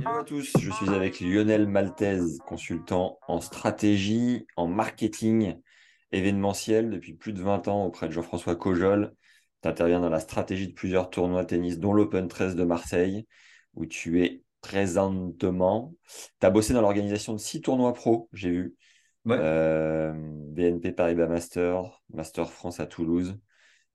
Hello à tous, je suis avec Lionel Maltez, consultant en stratégie, en marketing événementiel depuis plus de 20 ans auprès de Jean-François Cojol. Tu interviens dans la stratégie de plusieurs tournois tennis, dont l'Open 13 de Marseille, où tu es présentement. Tu as bossé dans l'organisation de six tournois pro, j'ai vu. Ouais. Euh, BNP Paribas Master, Master France à Toulouse,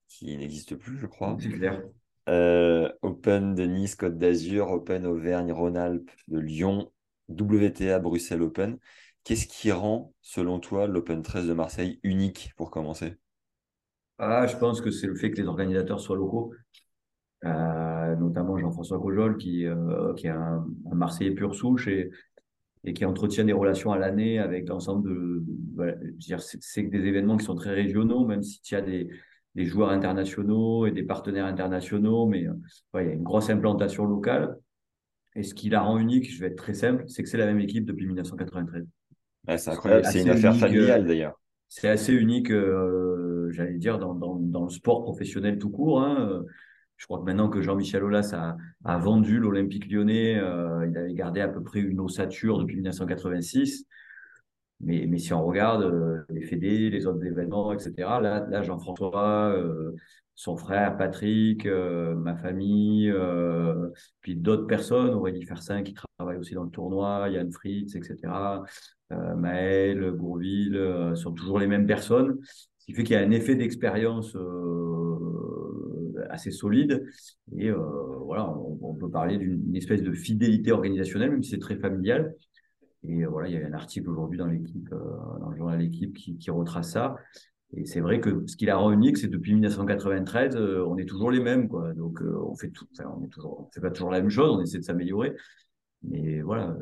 qui n'existe plus, je crois. C'est clair. Euh, Open de Nice, Côte d'Azur, Open Auvergne-Rhône-Alpes de Lyon, WTA Bruxelles Open. Qu'est-ce qui rend, selon toi, l'Open 13 de Marseille unique pour commencer? Ah, je pense que c'est le fait que les organisateurs soient locaux, Euh, notamment Jean-François Cojol, qui, euh, qui est un, un Marseillais pur souche et, et qui entretient des relations à l'année avec l'ensemble de. voilà, c'est des événements qui sont très régionaux, même si tu as des, des joueurs internationaux et des partenaires internationaux, mais euh, il y a une grosse implantation locale. Et ce qui la rend unique, je vais être très simple, c'est que c'est la même équipe depuis 1993. Ouais, C'est incroyable, c'est une affaire unique, euh, familiale d'ailleurs. C'est assez unique, euh, j'allais dire, dans, dans, dans le sport professionnel tout court. hein. Je crois que maintenant que Jean-Michel Aulas a, a vendu l'Olympique lyonnais, euh, il avait gardé à peu près une ossature depuis 1986. Mais, si on regarde euh, les fédés, les autres événements, etc., là, Jean-François, euh, son frère Patrick, euh, ma famille, puis d'autres personnes, Aurélie Fersin qui travaille aussi dans le tournoi, Yann Fritz, etc., Maël, Bourville, euh, sont toujours les mêmes personnes. Ce qui fait qu'il y a un effet d'expérience assez solide. Et voilà, on peut parler d'une espèce de fidélité organisationnelle, même si c'est très familial. Et euh, voilà, il y a un article aujourd'hui dans l'équipe, euh, dans le journal L'équipe, qui, qui retrace ça. Et c'est vrai que ce qui la rend unique, c'est depuis 1993, euh, on est toujours les mêmes, quoi. Donc euh, on fait tout, enfin, on est toujours, on fait pas toujours la même chose, on essaie de s'améliorer. Mais voilà,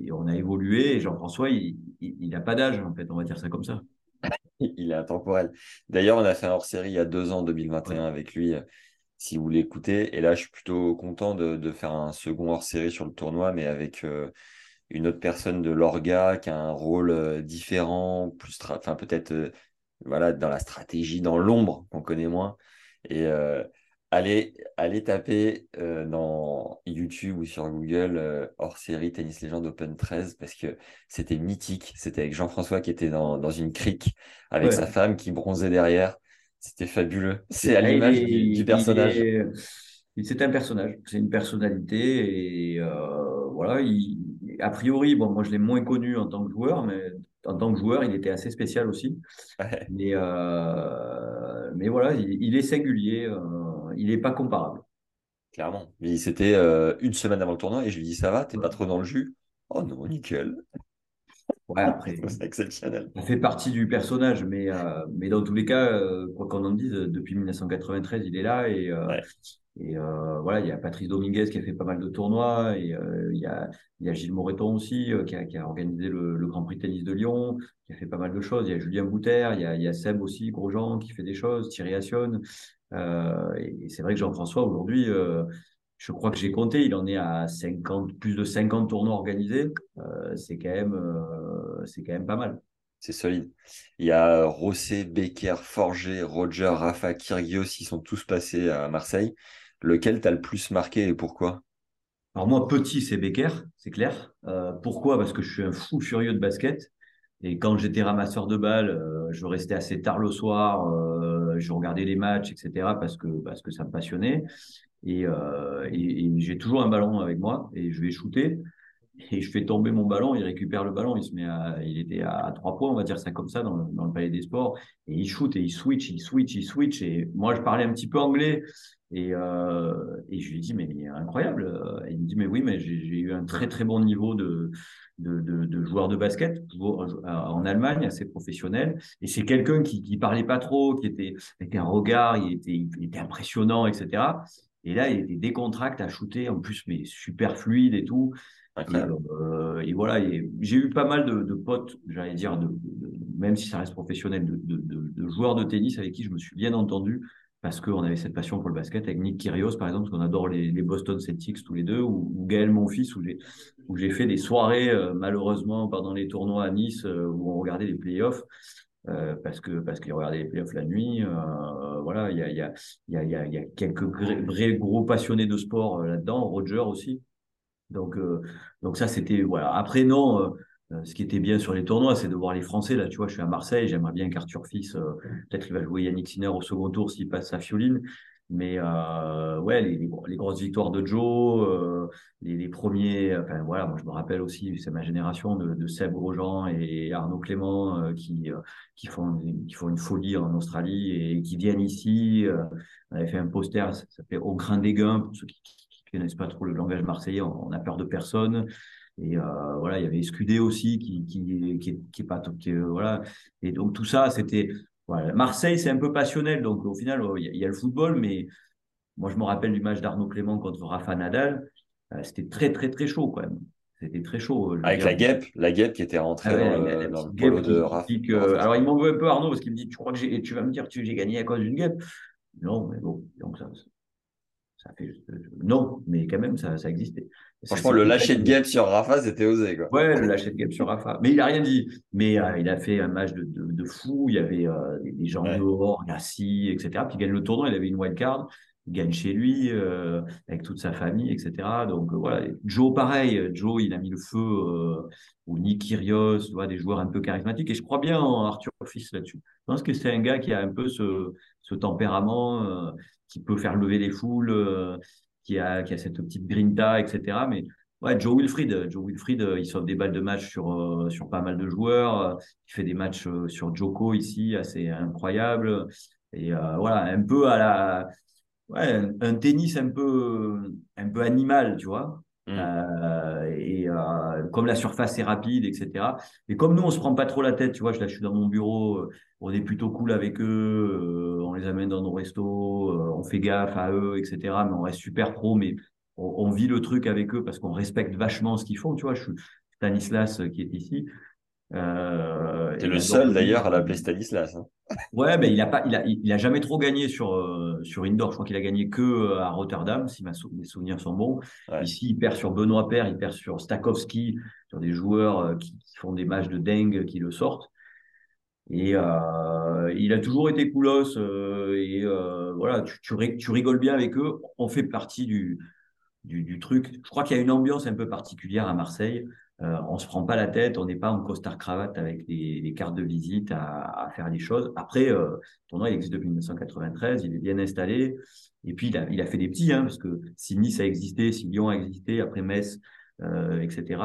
et on a évolué. Et Jean-François, il il n'a pas d'âge, en fait, on va dire ça comme ça. Il est intemporel. D'ailleurs, on a fait un hors-série il y a deux ans, 2021, avec lui, si vous l'écoutez. Et là, je suis plutôt content de, de faire un second hors-série sur le tournoi, mais avec euh, une autre personne de l'orga qui a un rôle euh, différent, plus enfin peut-être euh, voilà, dans la stratégie, dans l'ombre, qu'on connaît moins. Et euh, allez, allez taper euh, dans YouTube ou sur Google euh, hors-série Tennis Légende Open 13 parce que c'était mythique. C'était avec Jean-François qui était dans, dans une crique avec Ouais. sa femme qui bronzait derrière. C'était fabuleux. C'est à l'image du, personnage. C'est un personnage, c'est une personnalité et voilà. Il, a priori, bon, moi je l'ai moins connu en tant que joueur, mais en tant que joueur, il était assez spécial aussi. Ouais. Mais euh, mais voilà, il, il est singulier, euh, il n'est pas comparable. Clairement. Mais C'était euh, une semaine avant le tournoi et je lui dis ça va, t'es pas trop dans le jus? Oh non, nickel. Ouais, après, C'est exceptionnel. ça fait partie du personnage, mais mais dans tous les cas, quoi qu'on en dise, depuis 1993, il est là et Ouais. Et euh, voilà, il y a Patrice Dominguez qui a fait pas mal de tournois, et euh, il y a, Gilles Moreton aussi euh, qui, a, organisé le, Grand Prix tennis de Lyon, qui a fait pas mal de choses. Il y a Julien Bouter, il y a, il Seb aussi, Grosjean, qui fait des choses, Thierry Assion. Et, c'est vrai que Jean-François, aujourd'hui, je crois que j'ai compté, il en est à 50, plus de 50 tournois organisés. C'est quand même, quand même pas mal. C'est solide. Il y a Rosset, Becker, Forger, Roger, Rafa, Kyrgios, ils sont tous passés à Marseille. Lequel t'as le plus marqué et pourquoi? Alors moi, petit, c'est Becker, c'est clair. Euh, pourquoi? Parce que je suis un fou furieux de basket. Et quand j'étais ramasseur de balles, euh, je restais assez tard le soir, euh, je regardais les matchs, etc. parce que parce que ça me passionnait. Et, et j'ai toujours un ballon avec moi et je vais shooter. Et je fais tomber mon ballon, il récupère le ballon, il se met il était à, trois points, on va dire ça comme ça, dans le, palais des sports. Et il shoot et il switch, il switch, il switch. Et moi, je parlais un petit peu anglais. Et, euh, je lui ai dit, mais incroyable. Et il me dit, mais oui, mais j'ai eu un très, très bon niveau de, de, de, joueur de basket en Allemagne, assez professionnel. Et c'est quelqu'un qui, qui parlait pas trop, qui était avec un regard, il il était impressionnant, etc. Et là, il était décontracté à shooter, en plus, mais super fluide et tout. Et, euh, et, voilà, j'ai eu pas mal de, de potes, j'allais dire, de, même si ça reste professionnel, de, joueurs de tennis avec qui je me suis bien entendu parce qu'on avait cette passion pour le basket avec Nick Kyrgios par exemple, parce qu'on adore les, Boston Celtics tous les deux, ou, Gaël mon fils, où j'ai où j'ai fait des soirées euh, malheureusement pendant les tournois à Nice euh, où on regardait les playoffs. Euh, parce que parce qu'il regardait les playoffs la nuit. Euh, voilà, il y a il y a il y a il y a quelques vrais gros passionnés de sport euh, là-dedans. Roger aussi. Donc donc ça c'était voilà. Après non. ce qui était bien sur les tournois, c'est de voir les Français. Là, tu vois, je suis à Marseille, j'aimerais bien qu'Arthur Fils, peut-être qu'il va jouer Yannick Sinner au second tour s'il passe sa fioline. Mais euh, ouais, les, les, grosses victoires de Joe, euh, les, les, premiers, enfin voilà, moi je me rappelle aussi, c'est ma génération de, de Seb Grosjean et Arnaud Clément euh, qui qui font qui font une folie en Australie et qui viennent ici. On avait fait un poster, ça s'appelait Au grain des gains pour ceux qui, qui, connaissent pas trop le langage marseillais, on, on a peur de personne. Et voilà, il y avait Escudé aussi qui qui qui, pas qui, voilà. Et donc tout ça, c'était Marseille, c'est un peu passionnel, donc au final, il y, a le football, mais moi, je me rappelle du match d'Arnaud Clément contre Rafa Nadal. Euh, c'était très, très, très chaud quand même. C'était très chaud. Avec la guêpe, la guêpe qui était rentrée ah dans, le polo de Rafa. alors, il m'en veut un peu Arnaud parce qu'il me dit Tu crois que tu vas me dire que j'ai gagné à cause d'une guêpe? Non, mais bon, donc ça, ça fait. Non, mais quand même, ça, ça existait. Franchement, le lâcher de guêpe sur Rafa, c'était osé. Quoi. Ouais, le lâcher de guêpe sur Rafa. Mais il a rien dit. Mais euh, il a fait un match de, de, de fou. Il y avait euh, des, gens dehors, Gassi, etc. Puis il gagne le tournoi. Il avait une wild card. Il gagne chez lui, euh, avec toute sa famille, etc. Donc voilà. Joe, pareil. Joe, il a mis le feu. ou Nick Kyrgios, tu vois, des joueurs un peu charismatiques. Et je crois bien en Arthur Fils là-dessus. Je pense que c'est un gars qui a un peu ce, ce tempérament, qui peut faire lever les foules qui a, qui a cette petite grinta, etc. Mais ouais, Joe Wilfried, Joe Wilfried, euh, il sauve des balles de match sur, euh, sur pas mal de joueurs. Euh, il fait des matchs sur Joko ici, assez incroyable. Et voilà, un peu à la, ouais, un, tennis un peu, un peu animal, tu vois. Mm. Euh, et euh, comme la surface est rapide, etc. Et comme nous, on se prend pas trop la tête, tu vois, je, là, je suis dans mon bureau, on est plutôt cool avec eux, on les amène dans nos restos, on fait gaffe à eux, etc. Mais on reste super pro, mais on, vit le truc avec eux parce qu'on respecte vachement ce qu'ils font, tu vois. Je suis Stanislas qui est ici. Euh, le seul d'ailleurs à l'appeler Stanislas. Hein. Ouais, mais il a pas, il a, il a jamais trop gagné sur euh, sur indoor. Je crois qu'il a gagné que euh, à Rotterdam, si mes souvenirs sont bons. Ici, il perd sur Benoît Père, il perd sur Stakowski, sur des joueurs euh, qui, font des matchs de dingue, qui le sortent. Et euh, il a toujours été coolos. et voilà, tu, tu, tu rigoles bien avec eux. On fait partie du, du, du truc. Je crois qu'il y a une ambiance un peu particulière à Marseille. Euh, on se prend pas la tête, on n'est pas en costard cravate avec des, cartes de visite à, faire des choses. Après, euh, tournoi il existe depuis 1993, il est bien installé. Et puis il a, fait des petits, hein, parce que si Nice a existé, si Lyon a existé, après Metz, euh, etc.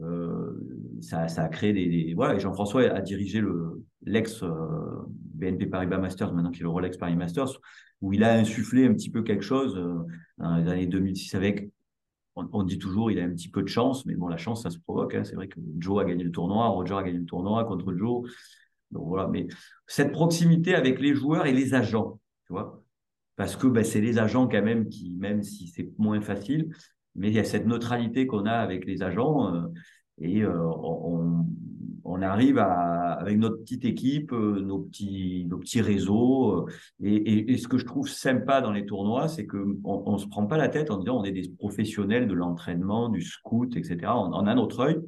Euh, ça, a créé des, voilà. Et Jean-François a dirigé le l'ex BNP Paribas Masters, maintenant qu'il est le Rolex Paris Masters, où il a insufflé un petit peu quelque chose dans les années 2006 avec on, dit toujours il a un petit peu de chance, mais bon, la chance, ça se provoque. Hein. C'est vrai que Joe a gagné le tournoi, Roger a gagné le tournoi contre Joe. Donc voilà, mais cette proximité avec les joueurs et les agents, tu vois, parce que ben, c'est les agents quand même qui, même si c'est moins facile, mais il y a cette neutralité qu'on a avec les agents euh, et euh, on, on arrive avec notre petite équipe, euh, nos petits, nos petits réseaux. Euh, et, ce que je trouve sympa dans les tournois, c'est que on, on se prend pas la tête en disant on est des professionnels de l'entraînement, du scout, etc. On, a notre œil.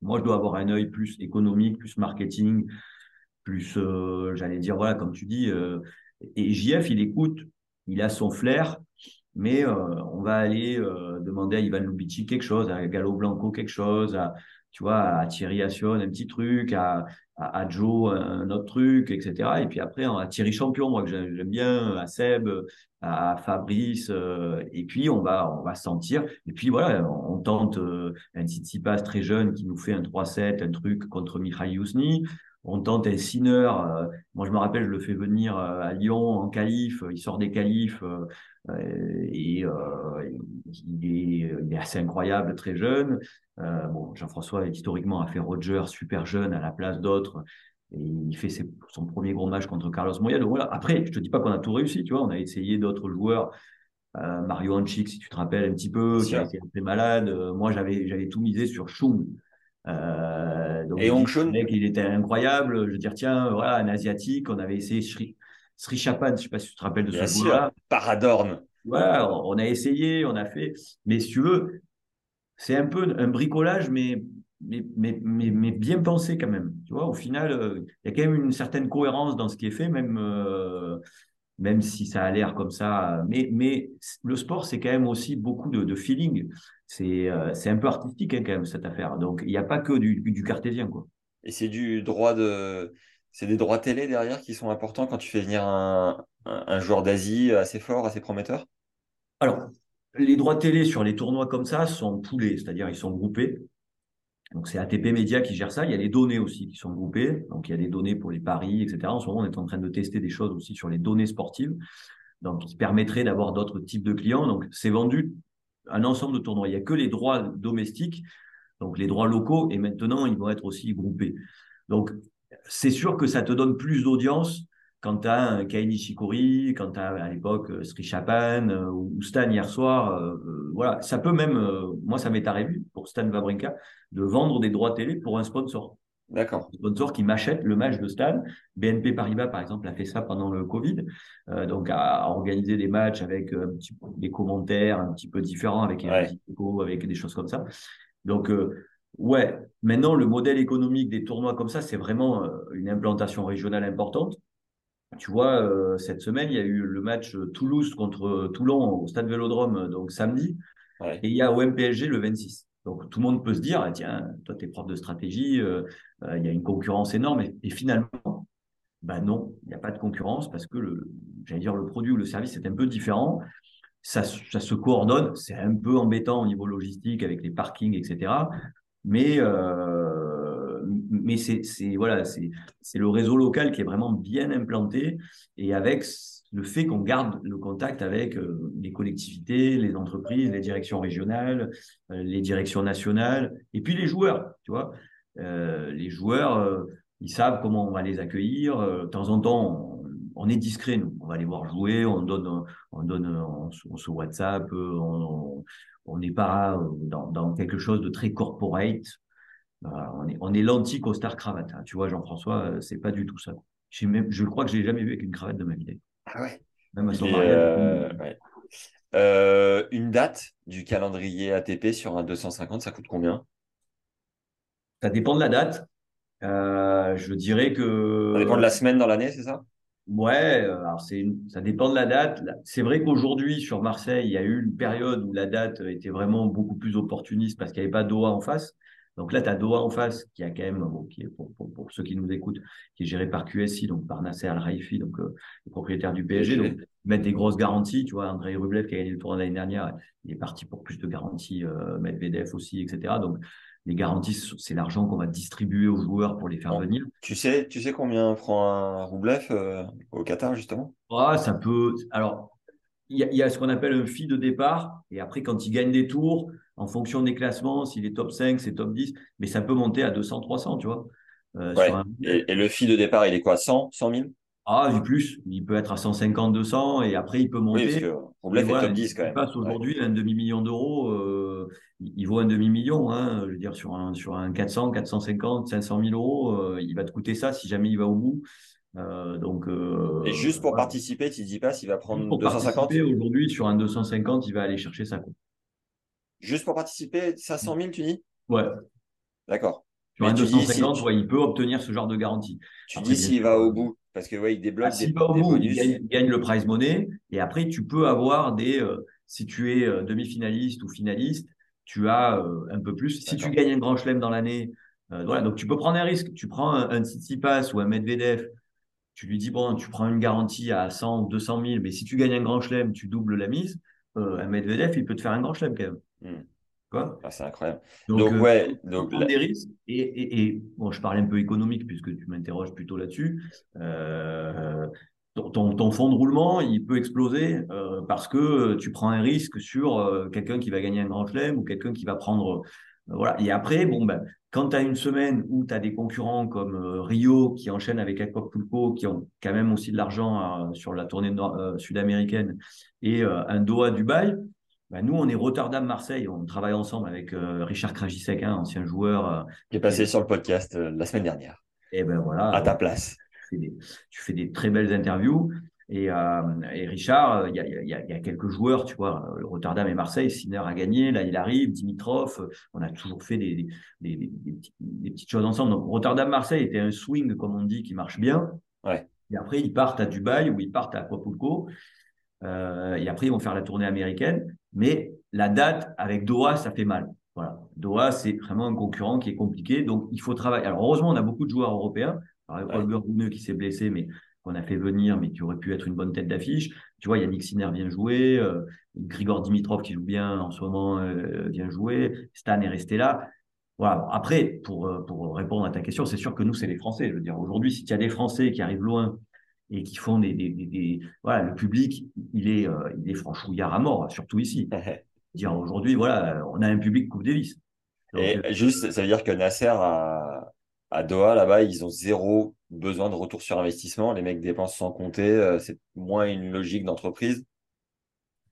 Moi, je dois avoir un œil plus économique, plus marketing, plus, euh, j'allais dire, voilà, comme tu dis. et JF, il écoute, il a son flair, mais on va aller demander à Ivan Lubitsch quelque chose, à Galo Blanco quelque chose, à tu vois, à Thierry Assion, un petit truc, à, à, Joe, un autre truc, etc. Et puis après, à Thierry Champion, moi, que j'aime bien, à Seb, à Fabrice, euh, et puis on va, on va sentir. Et puis voilà, on, tente euh, un Tsitsipas très jeune qui nous fait un 3-7, un truc contre Mihaly Yousni. On tente un Sinner. Euh, moi, je me rappelle, je le fais venir euh, à Lyon en qualif. Il sort des qualifs et il est, assez incroyable, très jeune. bon, Jean-François, historiquement, a fait Roger super jeune à la place d'autres. Et il fait son premier gros match contre Carlos Moya. Donc voilà. Après, je te dis pas qu'on a tout réussi, tu vois. On a essayé d'autres joueurs. Mario Anchik, si tu te rappelles un petit peu, qui a été un peu malade. moi, j'avais, j'avais tout misé sur Chung. Euh, donc et Hongchun Il était incroyable. Je veux dire, tiens, voilà, un asiatique, on avait essayé Sri, Sri Chapan, je sais pas si tu te rappelles de ce joueur-là. Paradorn. Voilà, on a essayé, on a fait. Mais si tu veux, c'est un peu un bricolage, mais, mais, mais, mais, bien pensé quand même. Tu vois, au final, euh, il y a quand même une certaine cohérence dans ce qui est fait, même, euh, même si ça a l'air comme ça. Mais, mais le sport, c'est quand même aussi beaucoup de, de feeling c'est euh, un peu artistique hein, quand même cette affaire. Donc il n'y a pas que du, du cartésien quoi. Et c'est du droit de c'est des droits télé derrière qui sont importants quand tu fais venir un, un, joueur d'Asie assez fort, assez prometteur? Alors les droits télé sur les tournois comme ça sont poulés, c'est-à-dire ils sont groupés. Donc c'est ATP Media qui gère ça. Il y a les données aussi qui sont groupées. Donc il y a des données pour les paris, etc. En ce moment, on est en train de tester des choses aussi sur les données sportives, donc qui permettraient d'avoir d'autres types de clients. Donc c'est vendu un ensemble de tournois. Il n'y a que les droits domestiques, donc les droits locaux, et maintenant, ils vont être aussi groupés. Donc, c'est sûr que ça te donne plus d'audience quand tu as un Kaini Shikori, quand tu as à l'époque euh, Sri Chapan euh, ou Stan hier soir. Euh, voilà, ça peut même, moi, ça m'est arrivé pour Stan Wawrinka de vendre des droits télé pour un sponsor. D'accord. Sponsor qui m'achète le match de Stan. BNP Paribas, par exemple, a fait ça pendant le Covid. Euh, donc, a, organisé des matchs avec des commentaires un petit peu différents, avec avec des choses comme ça. Donc, ouais, maintenant, le modèle économique des tournois comme ça, c'est vraiment une implantation régionale importante. Tu vois, cette semaine, il y a eu le match Toulouse contre Toulon au Stade Vélodrome, donc samedi. Et il y a OMPSG le 26. Donc tout le monde peut se dire, ah, tiens, toi tu es prof de stratégie, euh, euh, il y a une concurrence énorme. Et, finalement, bah non, il n'y a pas de concurrence parce que le, j'allais dire le produit ou le service est un peu différent. Ça, ça se coordonne, c'est un peu embêtant au niveau logistique avec les parkings, etc. Mais euh, mais c'est voilà, c'est le réseau local qui est vraiment bien implanté et avec le fait qu'on garde le contact avec euh, les collectivités, les entreprises, les directions régionales, euh, les directions nationales, et puis les joueurs, tu vois. Euh, les joueurs, ils savent comment on va les accueillir. de temps en temps, on, est discret, nous. On va les voir jouer, on donne, on donne, on, se WhatsApp, on n'est pas dans, quelque chose de très corporate. On est, on est l'anti-costard cravate. Hein. Tu vois, Jean-François, c'est pas du tout ça. je crois que je l'ai jamais vu avec une cravate de ma vie. Ah ouais. Euh, euh, une date du calendrier ATP sur un 250, ça coûte combien? Ça dépend de la date. Euh, je dirais que. Ça dépend de la semaine dans l'année, c'est ça? Ouais, alors c'est ça dépend de la date. C'est vrai qu'aujourd'hui, sur Marseille, il y a eu une période où la date était vraiment beaucoup plus opportuniste parce qu'il n'y avait pas Doha en face. Donc là, tu as Doha en face, qui a quand même, bon, qui est pour, pour, pour, ceux qui nous écoutent, qui est géré par QSI, donc par Nasser Al-Raifi, donc euh, le propriétaire du PSG. Donc, mettre des grosses garanties. Tu vois, André Rublev, qui a gagné le tournoi l'année dernière, il est parti pour plus de garanties, euh, Medvedev aussi, etc. Donc, les garanties, c'est l'argent qu'on va distribuer aux joueurs pour les faire venir. Tu sais, tu sais combien prend un Rublev euh, au Qatar, justement? Ah, Ça peut. Alors, il y, y, a ce qu'on appelle un fee de départ. Et après, quand il gagne des tours, en fonction des classements, s'il est top 5, c'est top 10, mais ça peut monter à 200, 300, tu vois. Euh, et, le fil de départ, il est quoi 100, 100 000 Ah, du plus. Il peut être à 150, 200, et après, il peut monter. Oui, parce que top 10 quand même. Il passe aujourd'hui un demi-million d'euros. Euh, il vaut un demi-million, hein, je veux dire, sur un, sur un 400, 450, 500 000 euros, euh, il va te coûter ça si jamais il va au bout. donc, et juste pour participer, tu ne dis pas s'il va prendre 250 Aujourd'hui, sur un 250, il va aller chercher ça. Juste pour participer, 500 000, tu dis? Ouais. D'accord. Sur un 250, il peut obtenir ce genre de garantie. Tu dis s'il va au bout, parce que ouais, il débloque ah, des, va au bout, Il gagne, le prize money, et après, tu peux avoir des. Euh, si tu es euh, demi-finaliste ou finaliste, tu as euh, un peu plus. Si tu gagnes un grand chelem dans l'année, voilà, donc tu peux prendre un risque. Tu prends un, un Tsitsipas ou un Medvedev, tu lui dis, bon, tu prends une garantie à 100 ou 200 000, mais si tu gagnes un grand chelem, tu doubles la mise. un Medvedev, il peut te faire un grand chelem quand même. Hmm. Quoi? Ah, c'est incroyable. Donc, euh, ouais, donc des risques. Et, et, bon, je parle un peu économique puisque tu m'interroges plutôt là-dessus. Euh, ton, ton, fond de roulement, il peut exploser euh, parce que tu prends un risque sur quelqu'un qui va gagner un grand chelem ou quelqu'un qui va prendre. voilà. Et après, bon, ben, quand tu as une semaine où tu as des concurrents comme Rio qui enchaînent avec Acapulco, qui ont quand même aussi de l'argent sur la tournée sud-américaine, et un Doha Dubaï, bah, nous, on est Rotterdam-Marseille. On travaille ensemble avec euh, Richard Krajicek, un ancien joueur. Euh, qui est passé sur le podcast euh, la semaine dernière. Et ben voilà. À ta place. Tu fais des, très belles interviews. Et, Richard, il y, a, quelques joueurs, tu vois, Rotterdam et Marseille, Sinner a gagné, là il arrive, Dimitrov, on a toujours fait des, des, petites choses ensemble. Donc Rotterdam-Marseille était un swing, comme on dit, qui marche bien. Ouais. Et après, ils partent à Dubaï ou ils partent à Acapulco. Et après, ils vont faire la tournée américaine. Mais la date avec Doha, ça fait mal. Voilà. Doha, c'est vraiment un concurrent qui est compliqué. Donc, il faut travailler. Alors, heureusement, on a beaucoup de joueurs européens. Par exemple, Holger Rune qui s'est blessé, mais qu'on a fait venir, mais qui aurait pu être une bonne tête d'affiche. Tu vois, Yannick Sinner vient jouer. Euh, Grigor Dimitrov, qui joue bien en ce moment, euh, vient jouer. Stan est resté là. Voilà. Après, pour, euh, pour répondre à ta question, c'est sûr que nous, c'est les Français. Je veux dire, aujourd'hui, si tu as des Français qui arrivent loin et qui font des, des, des, voilà le public il est euh, il est franchouillard à mort surtout ici. Dire aujourd'hui voilà on a un public Coupe Davis. Et euh, juste ça veut dire que Nasser à, à Doha là-bas ils ont zéro besoin de retour sur investissement. Les mecs dépensent sans compter euh, c'est moins une logique d'entreprise.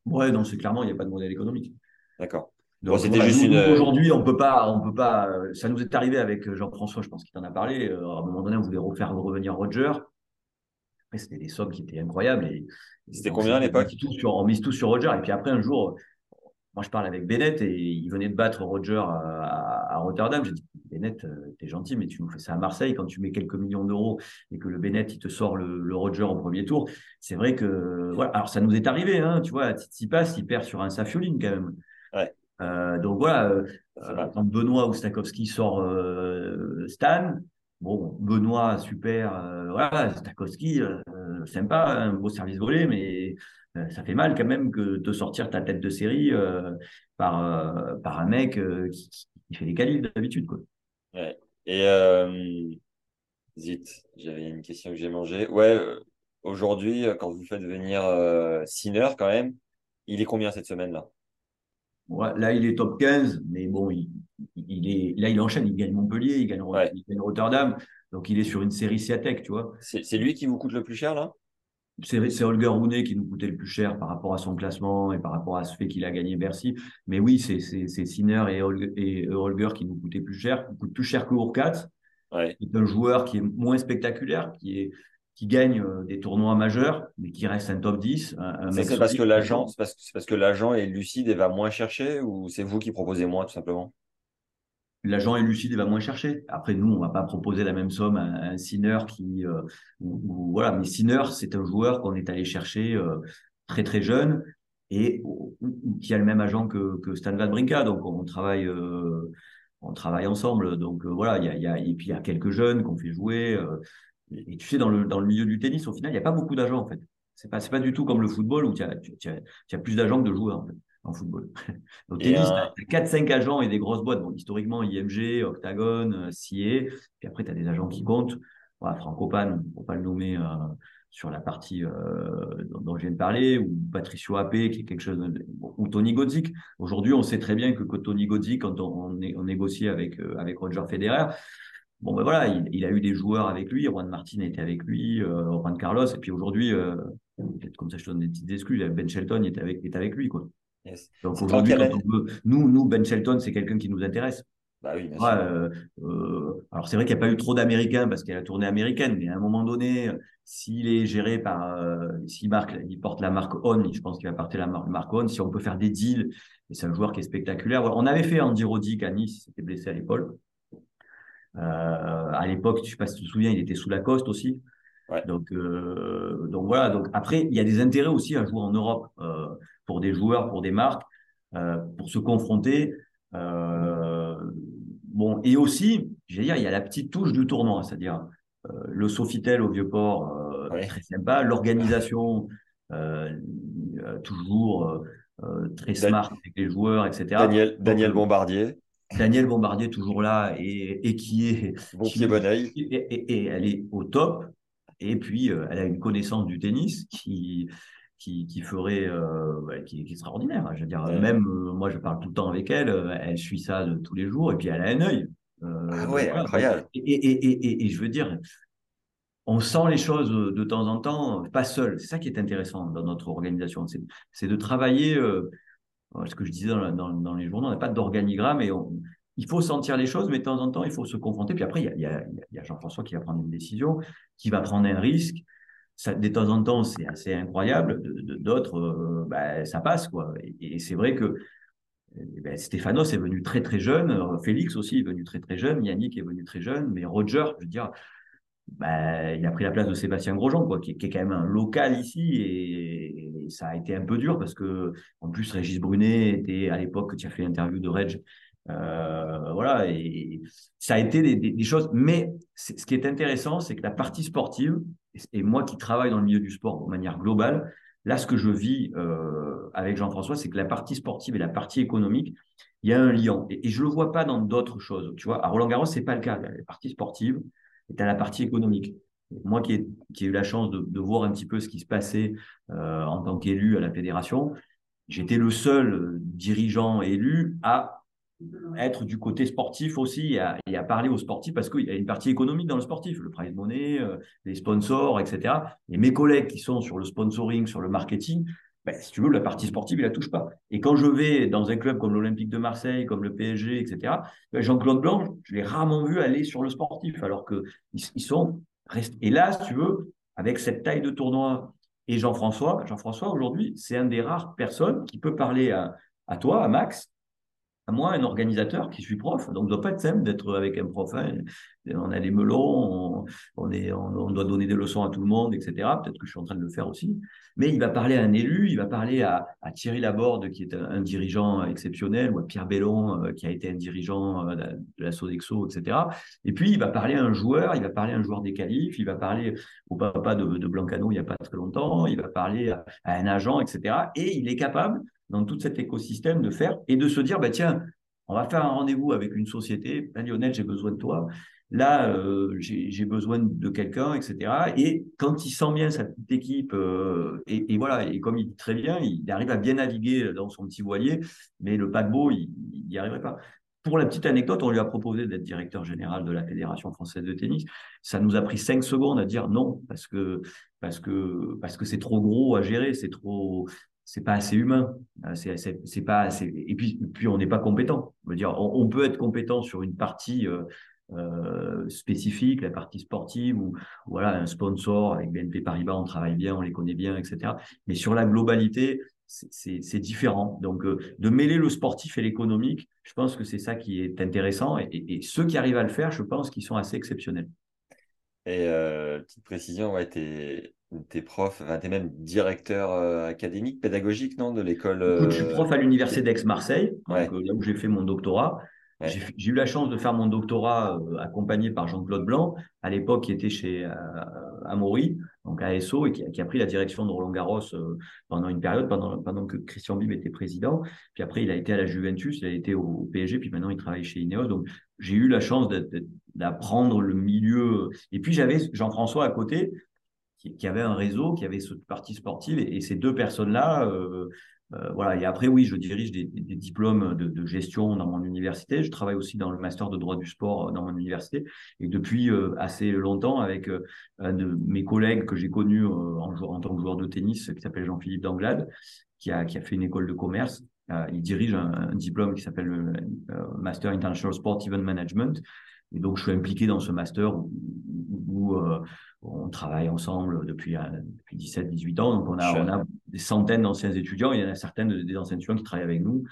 Ouais non c'est clairement il n'y a pas de modèle économique. D'accord. Donc, c'était juste une... Aujourd'hui, on peut pas, on peut pas. Ça nous est arrivé avec Jean-François, je pense qu'il t'en a parlé. À un moment donné, on voulait refaire revenir Roger c'était des sommes qui étaient incroyables. Et, c'était combien à l'époque On mise tout sur Roger. Et puis après, un jour, moi, je parle avec Bennett et il venait de battre Roger à, Rotterdam. J'ai dit, Bennett, euh, t'es gentil, mais tu nous fais ça à Marseille quand tu mets quelques millions d'euros et que le Bennett, il te sort le, Roger au premier tour. C'est vrai que, voilà. Alors, ça nous est arrivé, hein, tu vois, passe, il perd sur un Safioline quand même. Euh, donc voilà, euh, quand Benoît ou Stakowski sort Stan, Bon, Benoît, super. Euh, voilà, Stakowski, euh, sympa, un beau service volé, mais euh, ça fait mal quand même que de sortir ta tête de série par, par un mec qui, fait les qualifs d'habitude. Quoi. Ouais. Et zit, j'avais une question que j'ai mangée. Ouais, aujourd'hui, quand vous faites venir Sinner, quand même, il est combien cette semaine-là? Là, il est top 15, mais bon, il, il, est, là, il enchaîne. Il gagne Montpellier, il gagne, Rotterdam. Donc, il est sur une série Ciatec, tu vois. C'est lui qui vous coûte le plus cher, là? C'est Holger Rune qui nous coûtait le plus cher par rapport à son classement et par rapport à ce fait qu'il a gagné Bercy. Mais oui, c'est Sinner et Holger, et Holger, qui nous coûtaient plus cher, coûtent plus cher que. Ouais. C'est un joueur qui est moins spectaculaire, qui est qui gagne euh, des tournois majeurs, mais qui reste un top 10. c'est parce que l'agent, c'est parce, parce, que l'agent est lucide et va moins chercher, ou c'est vous qui proposez moins tout simplement? L'agent est lucide et va moins chercher. Après, nous, on va pas proposer la même somme à, un Sinner qui, euh, voilà. Mais Sinner, c'est un joueur qu'on est allé chercher euh, très très jeune et qui a le même agent que, que Stan Wawrinka. Donc, on travaille, on travaille ensemble. Donc voilà, il y a, y a, et puis il y a quelques jeunes qu'on fait jouer. Et tu sais, dans le, dans le milieu du tennis, au final, il n'y a pas beaucoup d'agents, en fait. C'est pas, pas du tout comme le football où tu as, tu, as, plus d'agents que de joueurs, en fait, en football. Au tennis, tu as 4-5 agents et des grosses boîtes. Bon, historiquement, IMG, Octagon, euh, CIE. Puis après, tu as des agents qui comptent. Voilà, Franco Pan, pour pas le nommer, euh, sur la partie euh, dont, je viens de parler, ou Patricio AP, qui est quelque chose, ou Tony Godzik. Aujourd'hui, on sait très bien que, Tony Godzik, quand on, on, négocie avec, avec Roger Federer, Bon, ben voilà, il, a eu des joueurs avec lui. Juan Martin était avec lui, euh, Juan Carlos. Et puis aujourd'hui, euh, comme ça, je te donne des petites excuses. Ben Shelton était avec, est avec lui. Quoi. Donc aujourd'hui, nous, nous, Ben Shelton, c'est quelqu'un qui nous intéresse. Bah oui, euh, alors c'est vrai qu'il n'y a pas eu trop d'Américains parce qu'il y a la tournée américaine, mais à un moment donné, s'il est géré par, s'il marque, il porte la marque On, je pense qu'il va porter la marque On. Si on peut faire des deals, et c'est un joueur qui est spectaculaire. On avait fait Andy Roddick à Nice, il s'était blessé à l'épaule. Euh, à l'époque, je sais pas si tu te souviens, il était sous la coste aussi. Donc, euh, donc voilà. Donc après, il y a des intérêts aussi à jouer en Europe euh, pour des joueurs, pour des marques, pour se confronter. bon, et aussi, je dire, il y a la petite touche du tournoi, c'est-à-dire le Sofitel au Vieux-Port, très sympa. L'organisation, toujours très smart avec les joueurs, etc. Daniel, Daniel Bombardier. Daniel Bombardier toujours là et, et qui est bon pied bon oeil et, elle est au top. Et puis elle a une connaissance du tennis qui qui, qui ferait qui, qui, est extraordinaire. Je veux dire même moi je parle tout le temps avec elle elle suit ça de, tous les jours et puis elle a un œil. Ah ouais incroyable. Et, je veux dire on sent les choses de temps en temps, pas seul. C'est ça qui est intéressant dans notre organisation, c'est de travailler, euh, ce que je disais dans, les journaux, on n'a pas d'organigramme et il faut sentir les choses, mais de temps en temps, il faut se confronter. Puis après, il y a, Jean-François qui va prendre une décision, qui va prendre un risque. Ça, de temps en temps, c'est assez incroyable. D'autres, euh, bah, ça passe. Et, c'est vrai que eh ben, Stéphanos est venu très très jeune, Félix aussi est venu très très jeune, Yannick est venu très jeune, mais Roger, je veux dire, bah, il a pris la place de Sébastien Grosjean, quoi, qui, est quand même un local ici, et, ça a été un peu dur parce que, en plus, Régis Brunet était à l'époque que tu as fait l'interview de Reg. Euh, voilà, et ça a été des, choses. Mais ce qui est intéressant, c'est que la partie sportive, et moi qui travaille dans le milieu du sport de manière globale, là, ce que je vis euh, avec Jean-François, c'est que la partie sportive et la partie économique, il y a un lien. Et, je ne le vois pas dans d'autres choses. Tu vois, à Roland Garros, c'est pas le cas. La partie sportive, et à la partie économique. Moi qui ai, eu la chance de, voir un petit peu ce qui se passait euh, en tant qu'élu à la fédération, j'étais le seul euh, dirigeant élu à être du côté sportif aussi et à, et à parler aux sportifs parce qu'il y a une partie économique dans le sportif, le prize money, euh, les sponsors, etc. Et mes collègues qui sont sur le sponsoring, sur le marketing, ben, si tu veux, la partie sportive, il la touche pas. Et quand je vais dans un club comme l'Olympique de Marseille, comme le PSG, etc., ben, Jean-Claude Blanc, je l'ai rarement vu aller sur le sportif, alors qu'ils ils sont restés. Et là, si tu veux, avec cette taille de tournoi et Jean-François, Jean-François, aujourd'hui, c'est un des rares personnes qui peut parler à, à toi, à Max, moi, un organisateur qui suis prof, donc ne doit pas être simple d'être avec un prof. Hein. On a les melons, on, doit donner des leçons à tout le monde, etc. Peut-être que je suis en train de le faire aussi. Mais il va parler à un élu, il va parler à, Thierry Laborde, qui est un, dirigeant exceptionnel, ou à Pierre Bellon, euh, qui a été un dirigeant euh, de la Sodexo, etc. Et puis, il va parler à un joueur, il va parler à un joueur des qualifs, il va parler au papa de, de Blancano il n'y a pas très longtemps, il va parler à un agent, etc. Et il est capable dans tout cet écosystème de faire et de se dire, bah, tiens, on va faire un rendez-vous avec une société. Lionel, j'ai besoin de toi. Là, euh, j'ai besoin de quelqu'un, etc. Et quand il sent bien sa petite équipe, euh, et, voilà, et comme il dit très bien, il arrive à bien naviguer dans son petit voilier, mais le paquebot, il n'y arriverait pas. Pour la petite anecdote, on lui a proposé d'être directeur général de la Fédération française de tennis. Ça nous a pris cinq secondes à dire non parce que parce que parce que c'est trop gros à gérer, c'est trop c'est pas assez humain. Euh, c'est pas assez. Et puis, puis on n'est pas compétent. On, peut être compétent sur une partie euh, euh, spécifique, la partie sportive, ou voilà, un sponsor avec BNP Paribas, on travaille bien, on les connaît bien, etc. Mais sur la globalité, c'est différent. Donc, de mêler le sportif et l'économique, je pense que c'est ça qui est intéressant. Et, ceux qui arrivent à le faire, je pense qu'ils sont assez exceptionnels. Et petite précision, ouais, es T'es prof, enfin, t'es même directeur euh, académique, pédagogique, non, de l'école. Je suis prof à l'université d'Aix-Marseille, euh, là où j'ai fait mon doctorat. J'ai eu la chance de faire mon doctorat euh, accompagné par Jean-Claude Blanc, à l'époque qui était chez Amaury, donc à SO, et qui, a pris la direction de Roland Garros pendant une période, pendant, pendant que Christian Bib était président. Puis après, il a été à la Juventus, il a été au, PSG, puis maintenant il travaille chez Ineos. Donc j'ai eu la chance d'apprendre le milieu. Et puis j'avais Jean-François à côté, qui, avait un réseau, qui avait cette partie sportive, et, ces deux personnes-là, euh, euh, voilà. Et après, oui, je dirige des, diplômes de, gestion dans mon université. Je travaille aussi dans le master de droit du sport dans mon université, et depuis euh, assez longtemps avec un de mes collègues que j'ai connu en, tant que joueur de tennis, qui s'appelle Jean-Philippe Danglade, qui a, qui a fait une école de commerce. il dirige un, diplôme qui s'appelle le Master International Sport Event Management. Et donc, je suis impliqué dans ce master où, on travaille ensemble depuis, euh, depuis 17-18 ans. Donc, on a, on a des centaines d'anciens étudiants. Il y en a certaines des anciens étudiants qui travaillent avec nous.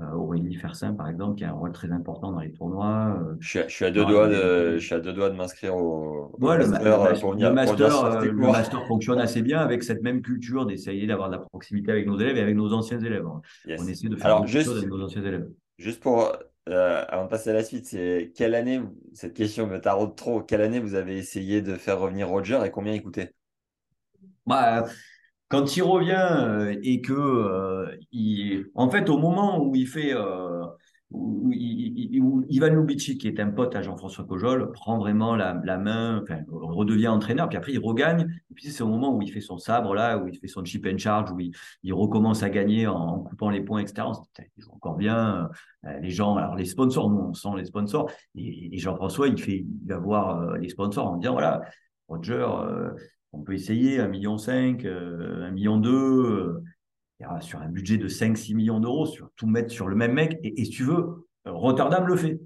Euh, Aurélie Fersin, par exemple, qui a un rôle très important dans les tournois. Euh, je, suis, à deux doigts de, je suis à deux doigts de m'inscrire au, ouais, le, master, pour le, master, le master fonctionne assez bien avec cette même culture d'essayer d'avoir de la proximité avec nos élèves et avec nos anciens élèves. On essaie de faire Alors, juste, avec nos anciens élèves. Juste pour euh, avant de passer à la suite, c'est quelle année, cette question me taraude trop, quelle année vous avez essayé de faire revenir Roger et combien il coûtait? Bah, quand il revient et que, il, en fait, au moment où il fait où, Ivan Lubitsch, qui est un pote à Jean-François Cojol, prend vraiment la, main, redevient entraîneur, puis après il regagne. Et puis c'est au moment où il fait son sabre, là, où il fait son chip and charge, où il, recommence à gagner en, coupant les points, etc. il joue encore bien. Euh, les gens, alors les sponsors, nous, on sent les sponsors. Et, Jean-François, il, fait, il va voir euh, les sponsors en disant voilà, Roger, euh, on peut essayer 1,5 million, 1,2 million sur un budget de 5-6 millions d'euros, sur tout mettre sur le même mec. Et, si tu veux, Rotterdam le fait.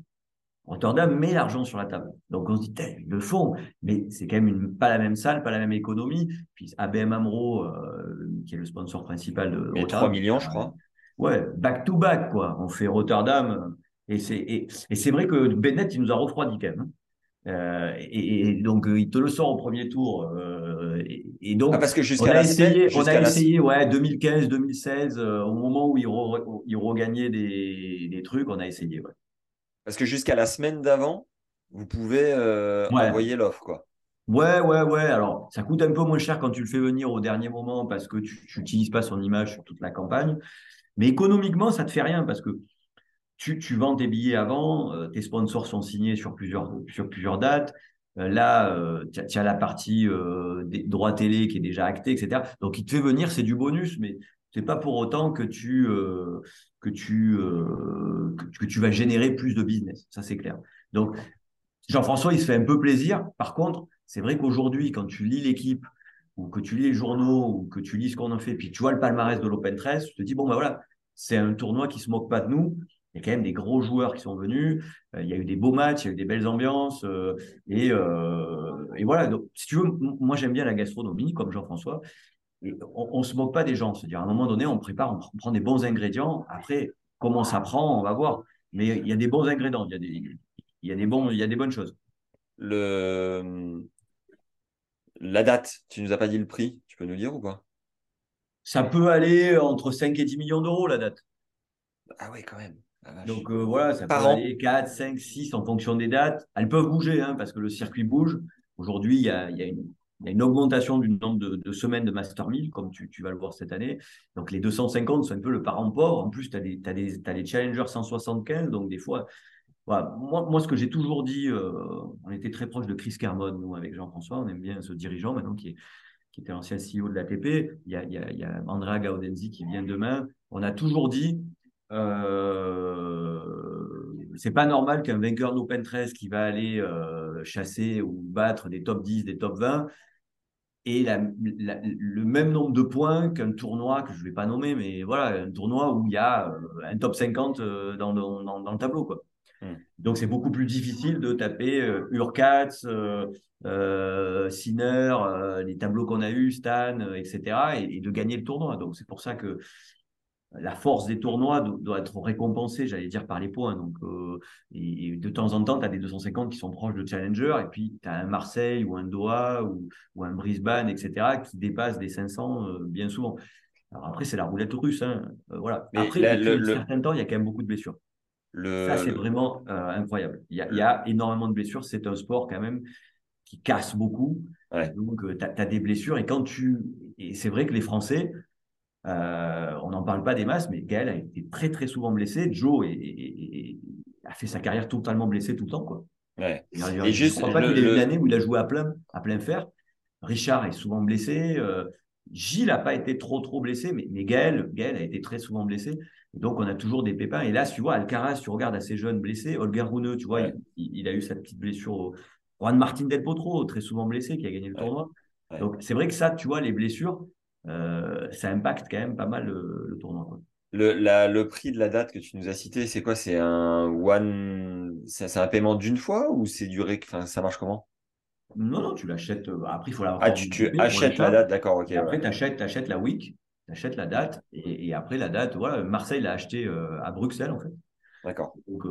Rotterdam met l'argent sur la table. Donc on se dit, ils le font, mais c'est quand même une, pas la même salle, pas la même économie. Puis ABM Amro, euh, qui est le sponsor principal de Rotterdam. 3 millions, je crois. Ouais, back to back, quoi. On fait Rotterdam. Et c'est, et, c'est vrai que Bennett, il nous a refroidi quand même. Euh, et, donc, il te le sort au premier tour. Euh, et, donc, ah, parce que jusqu'à on a essayé, on a essayé ouais, 2015, 2016, euh, au moment où il, il regagnait des, des, trucs, on a essayé. Ouais. Parce que jusqu'à la semaine d'avant, vous pouvez envoyer l'offre, quoi. Ouais, ouais, ouais. Alors, ça coûte un peu moins cher quand tu le fais venir au dernier moment parce que tu n'utilises pas son image sur toute la campagne. Mais économiquement, ça te fait rien parce que tu, vends tes billets avant, euh, tes sponsors sont signés sur plusieurs, dates. Euh, là, euh, tu as, la partie des droits télé qui est déjà actée, etc. Donc, il te fait venir, c'est du bonus, mais c'est pas pour autant que tu, vas générer plus de business. Ça, c'est clair. Donc, Jean-François, il se fait un peu plaisir. Par contre, c'est vrai qu'aujourd'hui, quand tu lis l'équipe, ou que tu lis les journaux, ou que tu lis ce qu'on en fait, puis tu vois le palmarès de l'Open 13, tu te dis, bon, ben voilà, c'est un tournoi qui se moque pas de nous. Il y a quand même des gros joueurs qui sont venus. Euh, il y a eu des beaux matchs, il y a eu des belles ambiances. Euh, et, euh, et, voilà. Donc, si tu veux, moi, j'aime bien la gastronomie, comme Jean-François. On ne se moque pas des gens. C'est-à-dire, à un moment donné, on prépare, on prend des bons ingrédients. Après, comment ça prend, on va voir. Mais il y a des bons ingrédients. Il y a des, il y a des, bons, il y a des bonnes choses. Le... La date, tu nous as pas dit le prix. Tu peux nous dire ou pas? Ça peut aller entre 5 et 10 millions d'euros, la date. Ah oui, quand même. Donc euh, voilà, ça peut aller 4, 5, 6 en fonction des dates. Elles peuvent bouger hein, parce que le circuit bouge. Aujourd'hui, il y a, y, a y a, une augmentation du nombre de, de semaines de Master 1000, comme tu, tu, vas le voir cette année. Donc les 250 sont un peu le parent pauvre. En plus, tu as, as, as, les Challengers 175. Donc des fois, voilà. moi, moi, ce que j'ai toujours dit, euh, on était très proche de Chris Carmode, nous, avec Jean-François. On aime bien ce dirigeant maintenant qui est qui était l'ancien CEO de l'ATP. Il y a, il y a, il y a Andrea Gaudenzi qui vient demain. On a toujours dit, c'est pas normal qu'un vainqueur d'Open 13 qui va aller euh, chasser ou battre des top 10, des top 20 ait la, le même nombre de points qu'un tournoi que je vais pas nommer, mais voilà, un tournoi où il y a euh, un top 50 euh, dans, dans, dans, le tableau. Quoi. Hmm. Donc c'est beaucoup plus difficile de taper euh, Urkatz, euh, Sinner, les tableaux qu'on a eu, Stan, etc., et, et, de gagner le tournoi. Donc c'est pour ça que la force des tournois doit, être récompensée, j'allais dire, par les points. Donc, euh, et, de temps en temps, tu as des 250 qui sont proches de Challenger, et puis tu as un Marseille ou un Doha ou, un Brisbane, etc., qui dépassent des 500 euh, bien souvent. Alors après, c'est la roulette russe. Hein. Euh, voilà. après, depuis un certain temps, il y a quand même beaucoup de blessures. Ça, c'est vraiment incroyable. Il y, a, énormément de blessures. C'est un sport quand même qui casse beaucoup. Donc, tu as, as, des blessures. Et quand tu. Et c'est vrai que les Français, euh, on n'en parle pas des masses, mais Gaël a été très très souvent blessé. Joe a fait sa carrière totalement blessé tout le temps. Quoi. Ouais. Et, je ne crois pas qu'il ait eu une année où il a joué à plein, à plein fer. Richard est souvent blessé. Euh, Gilles n'a pas été trop trop blessé, mais, mais Gaël, Gaël a été très souvent blessé. donc on a toujours des pépins. Et là, tu vois, Alcaraz, tu regardes assez jeune blessé. Holger Rune, tu vois, il, a eu sa petite blessure. Juan Martin Del Potro, très souvent blessé, qui a gagné le tournoi. Donc c'est vrai que ça, tu vois, les blessures, ça impacte quand même pas mal le, tournoi. Le, la, le, prix de la date que tu nous as cité, c'est quoi? C'est un one, c'est un paiement d'une fois ou c'est duré Enfin, ça marche comment? Non, non, tu l'achètes. Euh, après, il faut la. Ah, tu, tu achètes la date, d'accord, ok. Après, tu achètes, achètes, la week, tu achètes la date et, et, après la date, voilà, Marseille l'a acheté euh, à Bruxelles en fait. D'accord. Donc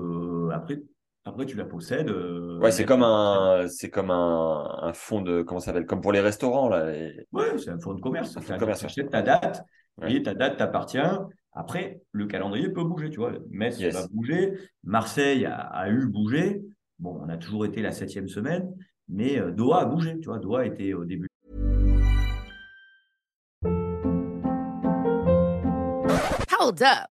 après, après, tu la possèdes. Euh, ouais, c'est comme un, c'est comme un, un fonds de, comment ça s'appelle, comme pour les restaurants là. Ouais, c'est un fonds de commerce. Tu achètes ta date et ta date t'appartient. Après, le calendrier peut bouger, tu vois. Metz va bouger, Marseille a, eu bougé. Bon, on a toujours été la septième semaine, mais euh, Doha a bougé, tu vois. Doha était au début. Hold up.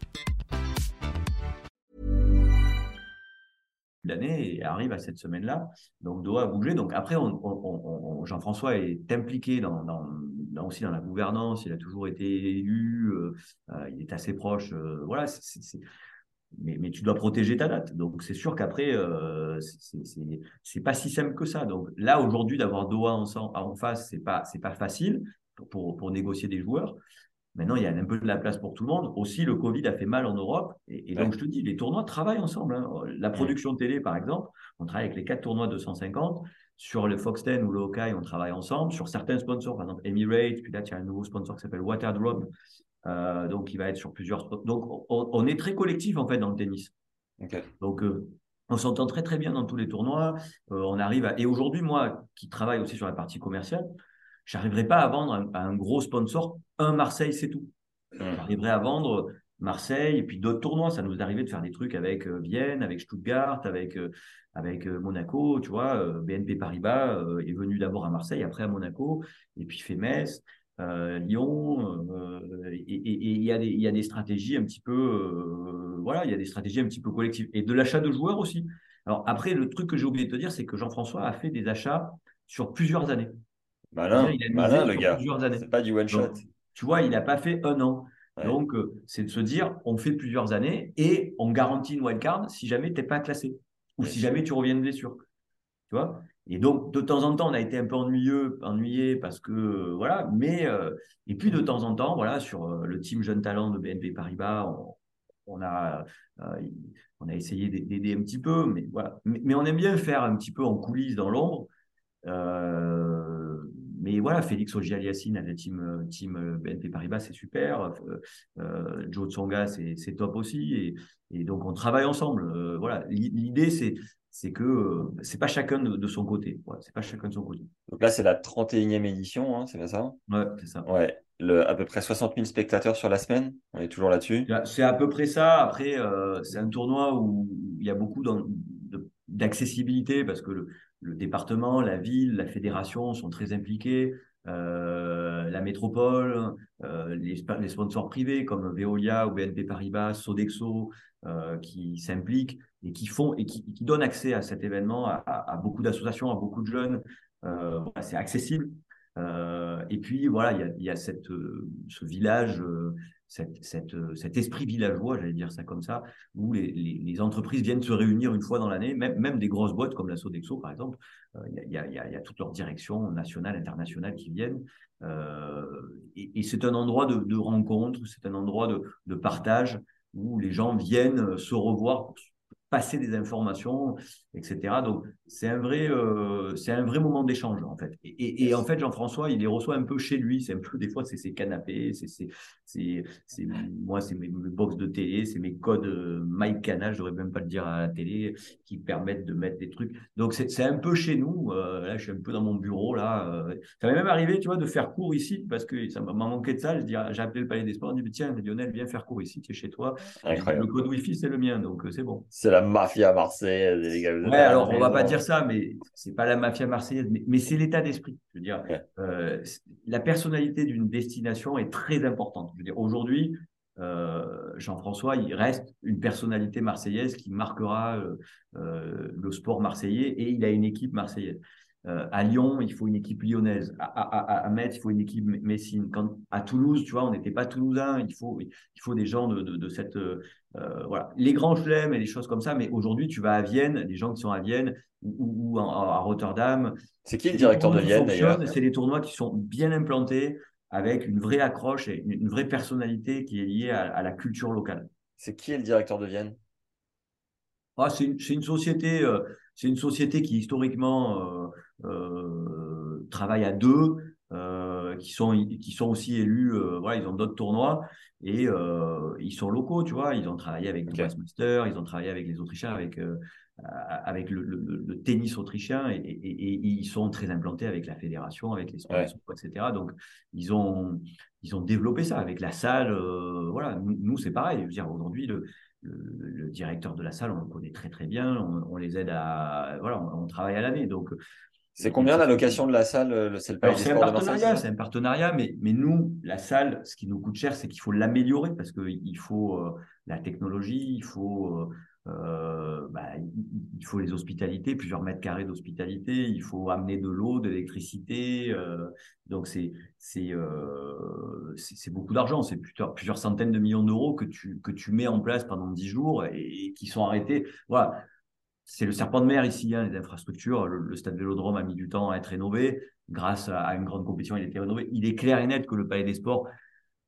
L'année et arrive à cette semaine-là. Donc Doha a bougé. Donc après, Jean-François est impliqué aussi dans la gouvernance. Il a toujours été élu. Euh, euh, il est assez proche. Euh, voilà. mais, tu dois protéger ta date. Donc, c'est sûr qu'après, euh, c'est pas si simple que ça. Donc, là, aujourd'hui, d'avoir Doha en, face, c'est pas, pas facile pour, négocier des joueurs. Maintenant, il y a un peu de la place pour tout le monde. Aussi, le Covid a fait mal en Europe. Et, donc, je te dis, les tournois travaillent ensemble. Hein. La production télé, par exemple, on travaille avec les quatre tournois de 250. Sur le Fox 10 ou le Hawkeye, on travaille ensemble. Sur certains sponsors, par exemple Emirates, puis là, tu as un nouveau sponsor qui s'appelle Waterdrop, euh, donc, il va être sur plusieurs. Donc, on, est très collectif en fait dans le tennis. Donc, euh, on s'entend très très bien dans tous les tournois. Euh, on arrive à... Et aujourd'hui, moi, qui travaille aussi sur la partie commerciale, j'arriverai pas à vendre à un, gros sponsor un Marseille, c'est tout. J'arriverai à vendre Marseille et puis d'autres tournois. Ça nous est arrivé de faire des trucs avec Vienne, avec Stuttgart, avec avec Monaco. Tu vois, BNP Paribas est venu d'abord à Marseille, après à Monaco, et puis fait Metz. Euh, Lyon, euh, et il y, y, a des stratégies un petit peu, euh, voilà, il y a des stratégies un petit peu collectives et de l'achat de joueurs aussi. Alors après, le truc que j'ai oublié de te dire, c'est que Jean-François a fait des achats sur plusieurs années. Malin, il malin le gars. C'est pas du one shot. tu vois, il n'a pas fait un an. Donc, c'est de se dire, on fait plusieurs années et on garantit une wildcard si jamais tu n'es pas classé ou si jamais tu reviens de blessure. Tu vois? Et donc, de temps en temps, on a été un peu ennuyeux, ennuyé parce que, euh, voilà, mais, euh, et puis de temps en temps, voilà, sur euh, le team Jeune Talent de BNP Paribas, on, a, on a essayé d'aider un petit peu, mais voilà. Mais, on aime bien faire un petit peu en coulisses, dans l'ombre. Mais voilà, Félix Ogialiassine à la team, team BNP Paribas, c'est super. Joe Tsonga, c'est top aussi. Et, et, donc, on travaille ensemble. voilà, l'idée, c'est c'est que euh, c'est pas chacun de, son côté. c'est pas chacun de son côté. Donc là, c'est la 31e édition, hein, c'est pas ça Ouais, c'est ça. Ouais. Le, à peu près 60 000 spectateurs sur la semaine. On est toujours là-dessus. C'est à peu près ça. Après, euh, c'est un tournoi où il y a beaucoup d'accessibilité parce que le, département, la ville, la fédération sont très impliqués. Euh, la métropole, les, les, sponsors privés comme Veolia ou BNP Paribas, Sodexo, qui s'impliquent et qui font et qui, donnent accès à cet événement à, beaucoup d'associations, à beaucoup de jeunes. Euh, c'est accessible. Euh, et puis voilà, il y a, euh, ce village, cette, cet esprit villageois, j'allais dire ça comme ça, où les, entreprises viennent se réunir une fois dans l'année, même, même des grosses boîtes comme la Sodexo par exemple. Il y, a, y a, y, a, toute leur direction nationale, internationale qui viennent. et, et c'est un endroit de, rencontre, c'est un endroit de, partage où les gens viennent se revoir passer des informations, etc. Donc, c'est un vrai, euh, c'est un vrai moment d'échange, en fait. Et, et, en fait, Jean-François, il les reçoit un peu chez lui. C'est un peu, des fois, c'est ses canapés, c'est, c'est, c'est, moi, c'est mes, box de télé, c'est mes codes euh, MyCanal, je devrais même pas le dire à la télé, qui permettent de mettre des trucs. Donc, c'est, c'est un peu chez nous. Euh, là, je suis un peu dans mon bureau, là. Euh. ça m'est même arrivé, tu vois, de faire cours ici, parce que ça m'a manqué de ça. Je j'ai appelé le Palais des Sports, je dit, tiens, Lionel, viens faire cours ici, tu es chez toi. Le code Wi-Fi, c'est le mien, donc c'est bon. C'est la mafia marseillaise, les gars. Ouais, alors, on va pas dire ça, mais c'est pas la mafia marseillaise, mais, c'est l'état d'esprit. Je veux dire, euh, la personnalité d'une destination est très importante. Je veux dire, aujourd'hui, euh, Jean-François, il reste une personnalité marseillaise qui marquera euh, le sport marseillais et il a une équipe marseillaise. Euh, à Lyon, il faut une équipe lyonnaise. À, à, à, Metz, il faut une équipe messine. Quand, à Toulouse, tu vois, on n'était pas toulousain. Il faut, il faut des gens de, de, de cette. Euh, voilà. Les grands chelems et les choses comme ça. Mais aujourd'hui, tu vas à Vienne, les gens qui sont à Vienne ou, à, Rotterdam. C'est qui le directeur de Vienne d'ailleurs C'est les tournois qui sont bien implantés avec une vraie accroche et une, vraie personnalité qui est liée à, la culture locale. C'est qui est le directeur de Vienne? Ah, c'est une, une, société. Euh, c'est une société qui historiquement euh, euh, travaille à deux. qui, sont, qui sont aussi élus, voilà, ils ont d'autres tournois et ils sont locaux, tu vois. Ils ont travaillé avec okay. le Master, ils ont travaillé avec les Autrichiens, avec, avec le, tennis autrichien et, ils sont très implantés avec la fédération, avec les sponsors, etc. Donc, ils ont, ils ont développé ça avec la salle. voilà, nous, nous c'est pareil. Je veux dire, aujourd'hui, le, le, directeur de la salle, on le connaît très très bien, on, les aide à. Voilà, on, travaille à l'année. Donc, c'est combien la location de la salle C'est un partenariat, c'est un partenariat, mais, mais nous, la salle, ce qui nous coûte cher, c'est qu'il faut l'améliorer parce qu'il faut euh, la technologie, il faut euh, bah, il faut les hospitalités, plusieurs mètres carrés d'hospitalité, il faut amener de l'eau, de l'électricité. Euh, donc c'est euh, c'est beaucoup d'argent, c'est plusieurs, plusieurs centaines de millions d'euros que tu, que tu mets en place pendant dix jours et, qui sont arrêtés. Voilà. C'est le serpent de mer ici, hein, les infrastructures. Le, stade Vélodrome a mis du temps à être rénové. Grâce à une grande compétition, il a été rénové. Il est clair et net que le Palais des Sports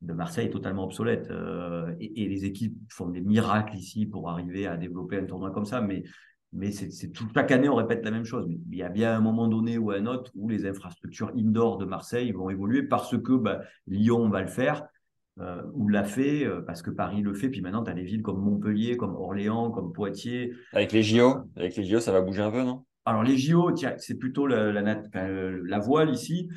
de Marseille est totalement obsolète. Euh, et, les équipes font des miracles ici pour arriver à développer un tournoi comme ça. Mais, mais c'est tout, chaque année, on répète la même chose. Mais il y a bien un moment donné ou un autre où les infrastructures indoor de Marseille vont évoluer parce que bah, Lyon va le faire. Euh, ou l'a fait, euh, parce que Paris le fait, puis maintenant tu as des villes comme Montpellier, comme Orléans, comme Poitiers. Avec les JO, avec les JO, ça va bouger un peu, non? Alors les JO, c'est plutôt la, la, voile ici.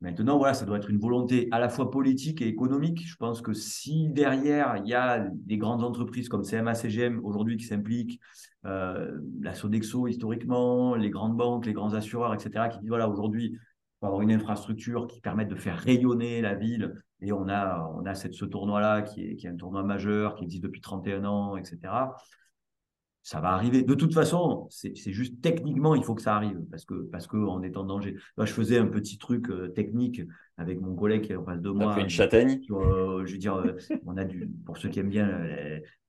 Maintenant, voilà, ça doit être une volonté à la fois politique et économique. Je pense que si derrière, il y a des grandes entreprises comme CMA, CGM aujourd'hui qui s'impliquent, euh, la Sodexo historiquement, les grandes banques, les grands assureurs, etc., qui disent, voilà, aujourd'hui, on avoir une infrastructure qui permette de faire rayonner la ville. Et on a, on a cette, ce tournoi-là qui est, qui est un tournoi majeur, qui existe depuis 31 ans, etc ça va arriver. De toute façon, c'est juste techniquement, il faut que ça arrive parce que parce qu'on est en danger. Moi, je faisais un petit truc euh, technique avec mon collègue qui est en face de moi. Fait une châtaigne? Euh, je veux dire, euh, on a du pour ceux qui aiment bien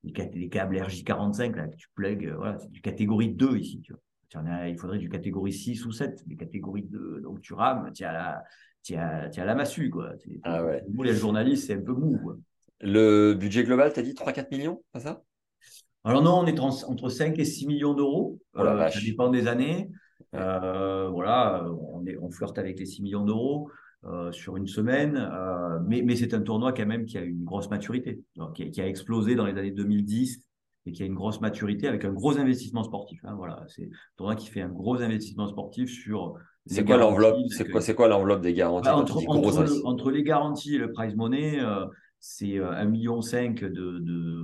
les, les câbles RJ45 là que tu plugues, voilà, c'est du catégorie 2 ici. Tu vois. il faudrait du catégorie 6 ou 7, des catégories 2. Donc tu rames, tu as la, tu as, tu as la massue quoi. Ah ouais. Vous les journalistes, c'est un peu mou. Quoi. Le budget global, tu as dit 3-4 millions, pas ça? Alors non, on est entre 5 et 6 millions d'euros. Oh euh, ça dépend des années. Euh, voilà, on, est, on, flirte avec les 6 millions d'euros euh, sur une semaine. mais, mais c'est un tournoi quand même qui a une grosse maturité, qui, a explosé dans les années 2010 et qui a une grosse maturité avec un gros investissement sportif. Hein, voilà, c'est un tournoi qui fait un gros investissement sportif sur. C'est quoi l'enveloppe C'est quoi, l'enveloppe des garanties bah, entre, entre, les garanties et le prize money, c'est 1,5 million de, de,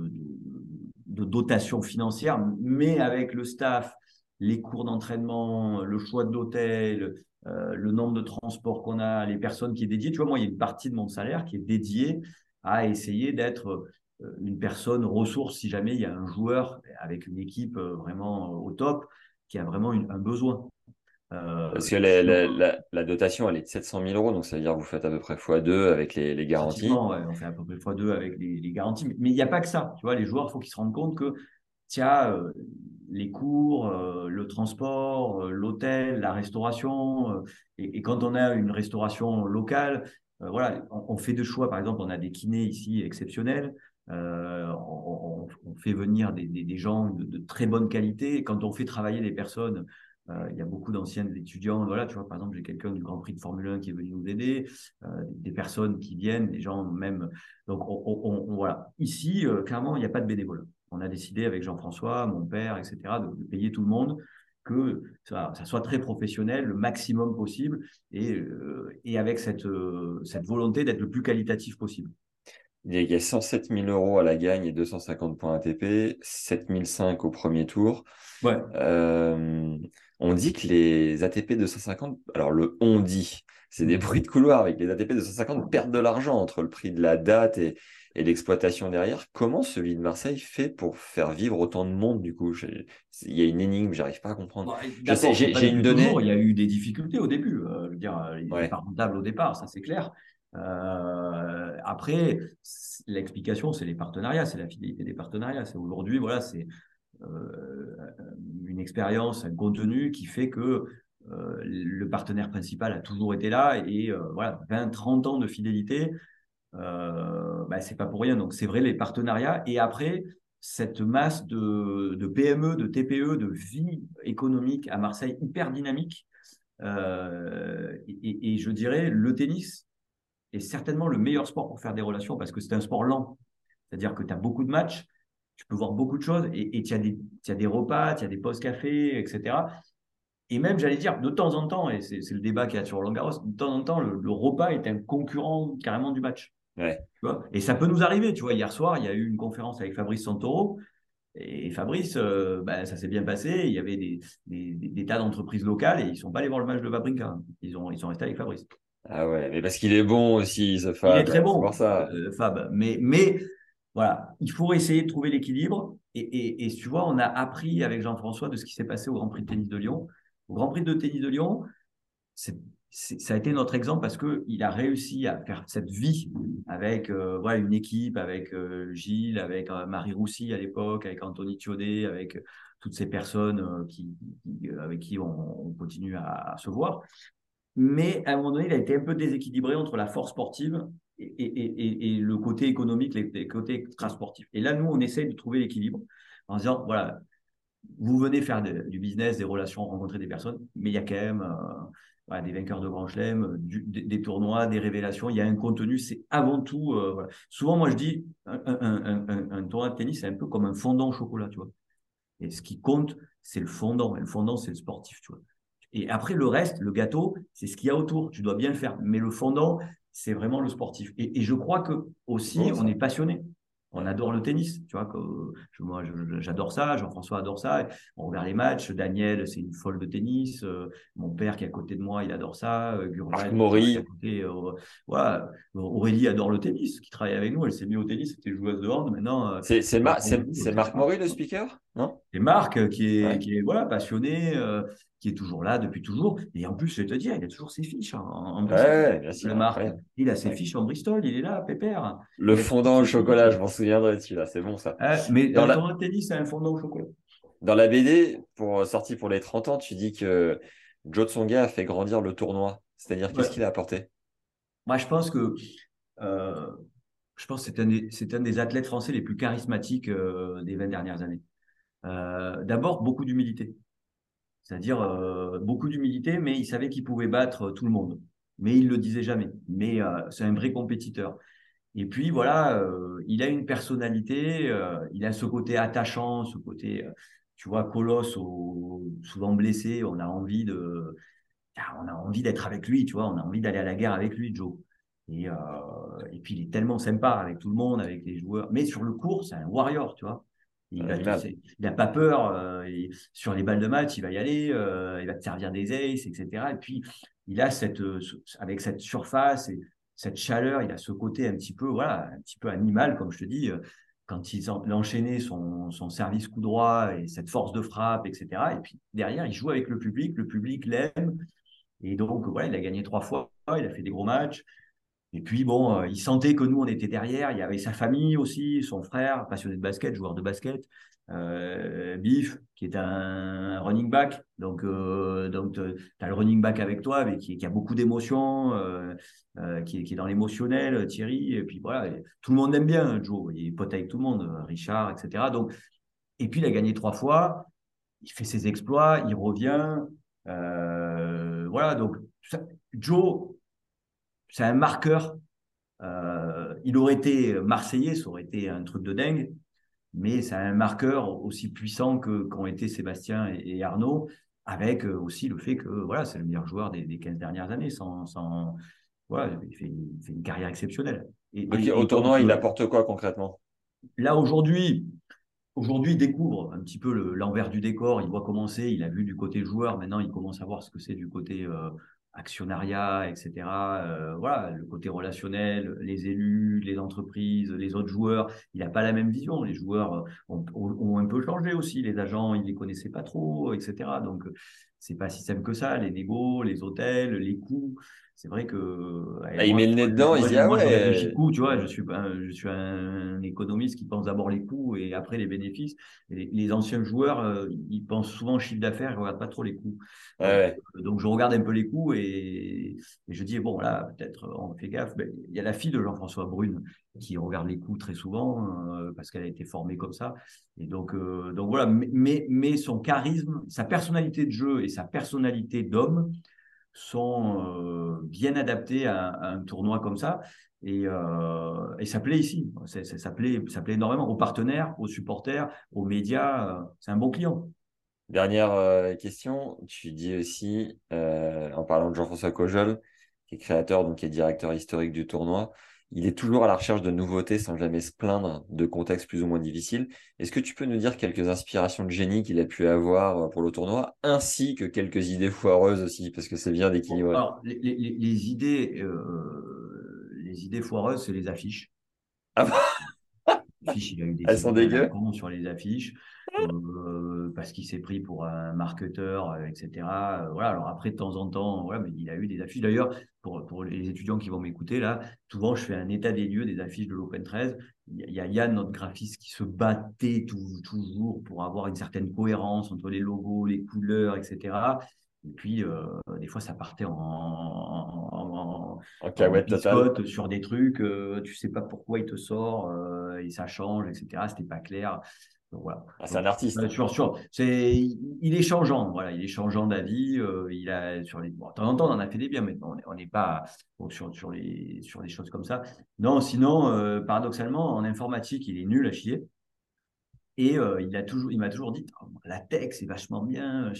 dotation financière, mais avec le staff, les cours d'entraînement, le choix de l'hôtel, euh, le nombre de transports qu'on a, les personnes qui est dédiées. Tu vois, moi, il y a une partie de mon salaire qui est dédiée à essayer d'être euh, une personne ressource si jamais il y a un joueur avec une équipe euh, vraiment au top qui a vraiment un besoin. Euh, Parce que la, dotation, elle est de 700 000 euros, donc ça veut dire que vous faites à peu près x2 avec les, garanties. on fait à peu près x2 avec les, garanties. Mais il n'y a pas que ça. Tu vois, les joueurs, il faut qu'ils se rendent compte que, tiens, euh, les cours, euh, le transport, l'hôtel, la restauration, et, quand on a une restauration locale, voilà, on, fait deux choix. Par exemple, on a des kinés ici exceptionnels. On, fait venir des, gens de, de, très bonne qualité. quand on fait travailler des personnes il y a beaucoup d'anciens étudiants. Voilà, tu vois, par exemple, j'ai quelqu'un du Grand Prix de Formule 1 qui est venu nous aider, euh, des personnes qui viennent, des gens même. Donc, on, voilà. Ici, euh, clairement, il n'y a pas de bénévoles. On a décidé avec Jean-François, mon père, etc., de, payer tout le monde que ça, soit très professionnel, le maximum possible, et, et avec cette, cette volonté d'être le plus qualitatif possible. Il y a 107 000 euros à la gagne et 250 points ATP, 7 005 au premier tour. Ouais. On dit que les ATP 250, alors le on dit, c'est des bruits de couloir avec les ATP 250 perdent de l'argent entre le prix de la date et, l'exploitation derrière. Comment celui de Marseille fait pour faire vivre autant de monde du coup? Il y a une énigme, j'arrive pas à comprendre. j'ai une donnée. il y a eu des difficultés au début. Euh, je veux dire, il n'est pas rentable au départ, ça c'est clair. Euh, après, l'explication, c'est les partenariats, c'est la fidélité des partenariats. C'est aujourd'hui, voilà, c'est euh, une expérience, un contenu qui fait que euh, le partenaire principal a toujours été là et euh, voilà, 20, 30 ans de fidélité, bah, c'est pas pour rien. Donc c'est vrai, les partenariats. Et après, cette masse de, de, PME, de TPE, de vie économique à Marseille hyper dynamique, et, je dirais, le tennis est certainement le meilleur sport pour faire des relations parce que c'est un sport lent. C'est-à-dire que tu as beaucoup de matchs, tu peux voir beaucoup de choses et tu as, as, des repas, tu as des pauses café, etc. Et même, j'allais dire, de temps en temps, et c'est le débat qu'il y a sur Roland Garros, de temps en temps, le, repas est un concurrent carrément du match. et ça peut nous arriver. Tu vois, hier soir, il y a eu une conférence avec Fabrice Santoro. Et Fabrice, euh, ben, ça s'est bien passé. Il y avait des, des, tas d'entreprises locales et ils ne sont pas allés voir le match de Vabrinka. Ils, ont, ils sont restés avec Fabrice. Ah ouais, mais parce qu'il est bon aussi, ce Fab. Il est très bon, ça. Euh, Fab. Mais, mais voilà, il faut essayer de trouver l'équilibre. Et, tu vois, on a appris avec Jean-François de ce qui s'est passé au Grand Prix de tennis de Lyon. Au Grand Prix de tennis de Lyon, ça a été notre exemple parce qu'il a réussi à faire cette vie avec euh, voilà, une équipe, avec euh, Gilles, avec euh, Marie Roussy à l'époque, avec Anthony Thiodet, avec toutes ces personnes qui, avec qui on, continue à, se voir. Mais à un moment donné, il a été un peu déséquilibré entre la force sportive et, le côté économique, les, côtés extrasportifs. Et là, nous, on essaye de trouver l'équilibre en disant, voilà, vous venez faire du business, des relations, rencontrer des personnes, mais il y a quand même euh, des vainqueurs de Grand Chelem, des, tournois, des révélations. Il y a un contenu, c'est avant tout. Euh, Souvent, moi, je dis, un, tournoi de tennis, c'est un peu comme un fondant au chocolat, tu vois. Et ce qui compte, c'est le fondant. Et le fondant, c'est le sportif, tu vois. Et après, le reste, le gâteau, c'est ce qu'il y a autour. Tu dois bien le faire. Mais le fondant, c'est vraiment le sportif. Et, je crois que aussi, on est passionné on adore le tennis, tu vois. Que, moi, j'adore ça. Jean-François adore ça. On regarde les matchs. Daniel, c'est une folle de tennis. Euh, mon père qui est à côté de moi, il adore ça. Euh, Gurval, Maury. Euh, voilà. Aurélie adore le tennis, qui travaille avec nous. Elle s'est mise au tennis. C'était joueuse de hand. Maintenant, c'est Marc Maury le speaker, C'est Marc qui est, qui est voilà passionné qui est toujours là depuis toujours. Et en plus, je vais te dire, il a toujours ses fiches hein, en, Bristol. bien sûr, Il a ses fiches en Bristol, il est là, pépère. Le fondant au chocolat, je m'en souviendrai celui-là, c'est bon ça. mais dans, le tennis, c'est un fondant au chocolat. Dans la BD, pour sortir pour les 30 ans, tu dis que Joe Tsonga a fait grandir le tournoi. C'est-à-dire, qu'est-ce qu'il a apporté? Moi, je pense que euh, je pense c'est un, un, des athlètes français les plus charismatiques euh, des 20 dernières années. Euh, d'abord, beaucoup d'humilité. C'est-à-dire euh, beaucoup d'humilité, mais il savait qu'il pouvait battre tout le monde. Mais il le disait jamais. Mais euh, c'est un vrai compétiteur. Et puis voilà, euh, il a une personnalité, il a ce côté attachant, ce côté, tu vois, colosse, souvent blessé. On a envie de, ah, on a envie d'être avec lui, tu vois, on a envie d'aller à la guerre avec lui, Joe. Et, et puis il est tellement sympa avec tout le monde, avec les joueurs. Mais sur le court, c'est un warrior, tu vois. Il n'a pas peur. Euh, sur les balles de match, il va y aller. Euh, il va te servir des aces, etc. Et puis, il a cette, euh, avec cette surface et cette chaleur, il a ce côté un petit peu, voilà, un petit peu animal, comme je te dis. Quand il enchaînait son, son service coup droit et cette force de frappe, etc. Et puis derrière, il joue avec le public. Le public l'aime. Et donc, voilà, il a gagné trois fois. Il a fait des gros matchs. Et puis, bon, euh, il sentait que nous, on était derrière. Il y avait sa famille aussi, son frère, passionné de basket, joueur de basket. Euh, Biff, qui est un running back. Donc, euh, donc tu as le running back avec toi, mais qui, a beaucoup d'émotions, qui, est dans l'émotionnel, Thierry. Et puis, voilà, tout le monde aime bien Joe. Il est pote avec tout le monde, Richard, etc. Donc, et puis, il a gagné trois fois. Il fait ses exploits, il revient. voilà, donc, Joe, c'est un marqueur. Euh, il aurait été marseillais, ça aurait été un truc de dingue, mais c'est un marqueur aussi puissant que qu'ont été Sébastien et, Arnaud, avec euh, aussi le fait que voilà, c'est le meilleur joueur des, des 15 dernières années. Sans, sans voilà, il, fait, une carrière exceptionnelle. Et, au tournoi, il apporte quoi concrètement? Là aujourd'hui, Aujourd'hui, il découvre un petit peu l'envers du décor. Il voit commencer, il a vu du côté joueur. Maintenant, il commence à voir ce que c'est du côté euh, actionnariat, etc. Euh, voilà, le côté relationnel, les élus, les entreprises, les autres joueurs, il n'a pas la même vision. Les joueurs euh, ont, un peu changé aussi. Les agents, ils les connaissaient pas trop, etc. Donc, c'est pas si simple que ça. Les négos, les hôtels, les coûts c'est vrai que. Ah, il met le nez dedans, il dit ah ouais. Je coûts, tu vois, je suis, un, je suis un économiste qui pense d'abord les coûts et après les bénéfices. les, anciens joueurs, euh, ils pensent souvent au chiffre d'affaires, ils ne regardent pas trop les coûts. donc, je regarde un peu les coûts et, je dis, bon, là, peut-être on fait gaffe. Ben, il y a la fille de Jean-François Brune qui regarde les coûts très souvent euh, parce qu'elle a été formée comme ça. Et donc, euh, donc voilà, mais, mais son charisme, sa personnalité de jeu et sa personnalité d'homme, sont bien adaptés à, un tournoi comme ça. Et, et ça plaît ici. ça, plaît, énormément aux partenaires, aux supporters, aux médias. c'est un bon client. Dernière question, tu dis aussi, en parlant de Jean-François Cojol, qui est créateur, donc qui est directeur historique du tournoi, il est toujours à la recherche de nouveautés sans jamais se plaindre de contextes plus ou moins difficiles. Est-ce que tu peux nous dire quelques inspirations de génie qu'il a pu avoir euh, pour le tournoi, ainsi que quelques idées foireuses aussi, parce que c'est bien d'équilibrer. Alors, les, idées, euh, les idées foireuses, c'est les affiches. Ah bah il a eu des Elles sont dégueu? sur les affiches. Euh, parce qu'il s'est pris pour un marketeur, euh, etc. Euh, voilà. Alors après, de temps en temps, voilà, mais il a eu des affiches. D'ailleurs, pour, pour les étudiants qui vont m'écouter, là, souvent, je fais un état des lieux des affiches de l'Open 13. Il y a Yann, notre graphiste, qui se battait toujours pour avoir une certaine cohérence entre les logos, les couleurs, etc. Et puis, des fois, ça partait en, en, en, sur des trucs, tu sais pas pourquoi il te sort, et ça change, etc. C'était pas clair voilà. Ah, c'est un artiste. c'est, il est changeant, voilà, il est changeant d'avis. Euh, il a sur les, de temps en temps, on en a fait des biens, mais on n'est pas sur, sur, les, sur des choses comme ça. Non, sinon, euh, paradoxalement, en informatique, il est nul à chier. Et euh, il a toujours, il m'a toujours dit, oh, la tech, c'est vachement bien,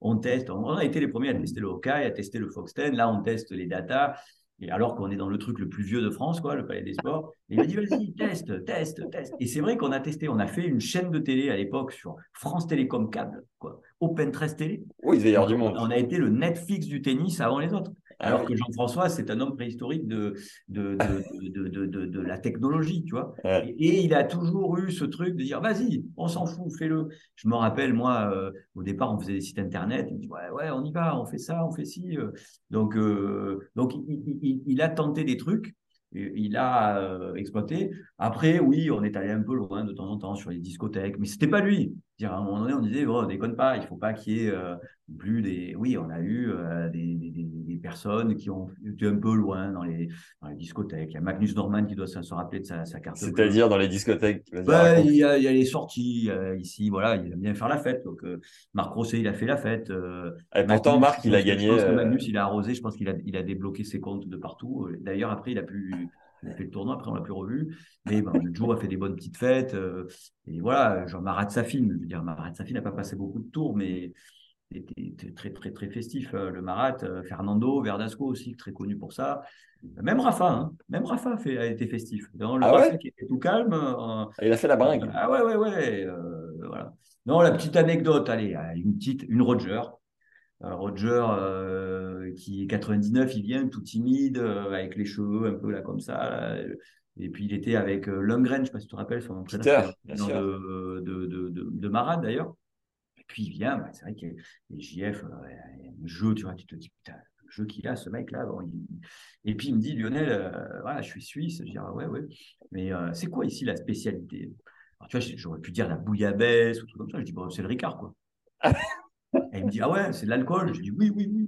on teste. On, a été les premiers à tester le Hawkeye, à tester le Fox 10. Là, on teste les data. Et alors qu'on est dans le truc le plus vieux de France, quoi, le Palais des Sports, il m'a dit vas-y, teste, teste, teste. Et c'est vrai qu'on a testé, on a fait une chaîne de télé à l'époque sur France Télécom Câble, quoi, Open 13 Télé. Oui, du monde. On a été le Netflix du tennis avant les autres. Alors que Jean-François, c'est un homme préhistorique de, de, de, de, de la technologie, tu vois. Et, il a toujours eu ce truc de dire, vas-y, on s'en fout, fais-le. Je me rappelle, moi, euh, au départ, on faisait des sites internet. Il me dit, ouais, ouais, on y va, on fait ça, on fait ci. Euh. Donc, euh, donc il, il, a tenté des trucs il a euh, exploité. Après, oui, on est allé un peu loin de temps en temps sur les discothèques, mais c'était pas lui. -dire, à un moment donné, on disait, oh, déconne pas, il faut pas qu'il y ait euh, plus des. Oui, on a eu euh, des, personnes qui ont été un peu loin dans les, discothèques. Il y a Magnus Norman qui doit se, rappeler de sa, carte. C'est-à-dire dans les discothèques bah, il, y a, les sorties ici, voilà, il aime bien faire la fête. Donc, Marc Rosset, il a fait la fête. Et pourtant, Marc, il a gagné. Magnus, il a arrosé, je pense qu'il a, il a débloqué ses comptes de partout. D'ailleurs, après, il a pu il a fait le tournoi, après on l'a plus revu. Mais ben, Joe a fait des bonnes petites fêtes. Euh, et voilà, genre Marat Safin, je veux dire, Marat Safin n'a pas passé beaucoup de tours, mais était très, très, très festif. Euh, le Marat, euh, Fernando, Verdasco aussi, très connu pour ça. Même Rafa, hein, même Rafa a, fait, a été festif. Dans le ah ouais? Qui était tout calme. il a fait la bringue. Ah ouais, ouais, ouais. voilà. Non, la petite anecdote, allez, une petite, une Roger. Roger, qui est 99, il vient tout timide, euh, avec les cheveux un peu là comme ça. Et puis il était avec euh, Lundgren, je ne sais pas si tu te rappelles, son entraîneur de, de, de, de, Marade d'ailleurs. Et puis il vient, bah, c'est vrai que les JF, un jeu, tu vois, tu te dis, putain, le jeu qu'il a, ce mec-là. Bon, Et puis il me dit, Lionel, voilà, je suis suisse. Je dis, ah, ouais, ouais. Mais c'est quoi ici la spécialité? Alors, Tu vois, j'aurais pu dire la bouillabaisse ou tout comme ça. Je dis, bon, c'est le Ricard, quoi. elle me dit Ah ouais, c'est de l'alcool Je dis Oui, oui, oui.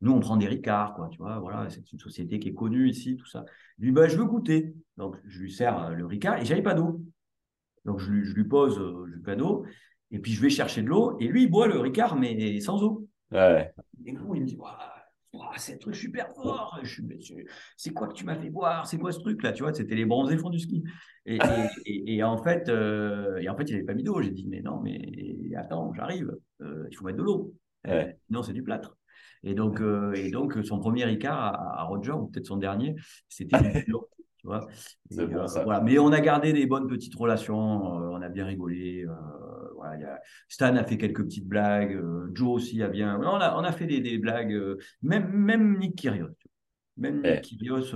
Nous, on prend des Ricards, quoi, tu vois, voilà, c'est une société qui est connue ici, tout ça. Je lui dis bah, Je veux goûter. Donc, je lui sers euh, le Ricard et j'avais pas d'eau. Donc, je lui, je lui pose euh, le pas d'eau et puis je vais chercher de l'eau et lui, il boit le Ricard, mais sans eau. Ouais. Et coup, il me dit c'est un truc super fort. C'est quoi que tu m'as fait boire? C'est quoi ce truc là Tu vois, c'était les bronzés fond du ski. Et, et, en fait, euh, et en fait, il n'avait pas mis d'eau. J'ai dit mais non, mais attends, j'arrive. Euh, il faut mettre de l'eau. Euh, non, c'est du plâtre. Et donc, et donc, son premier Ricard à, Roger ou peut-être son dernier, c'était du Tu vois voilà. Mais on a gardé des bonnes petites relations. on a bien rigolé. Stan a fait quelques petites blagues. Euh, Joe aussi a bien. On a, on a fait des, blagues. Euh, même, même Nick Kyrgios. Même Nick Kyrgios,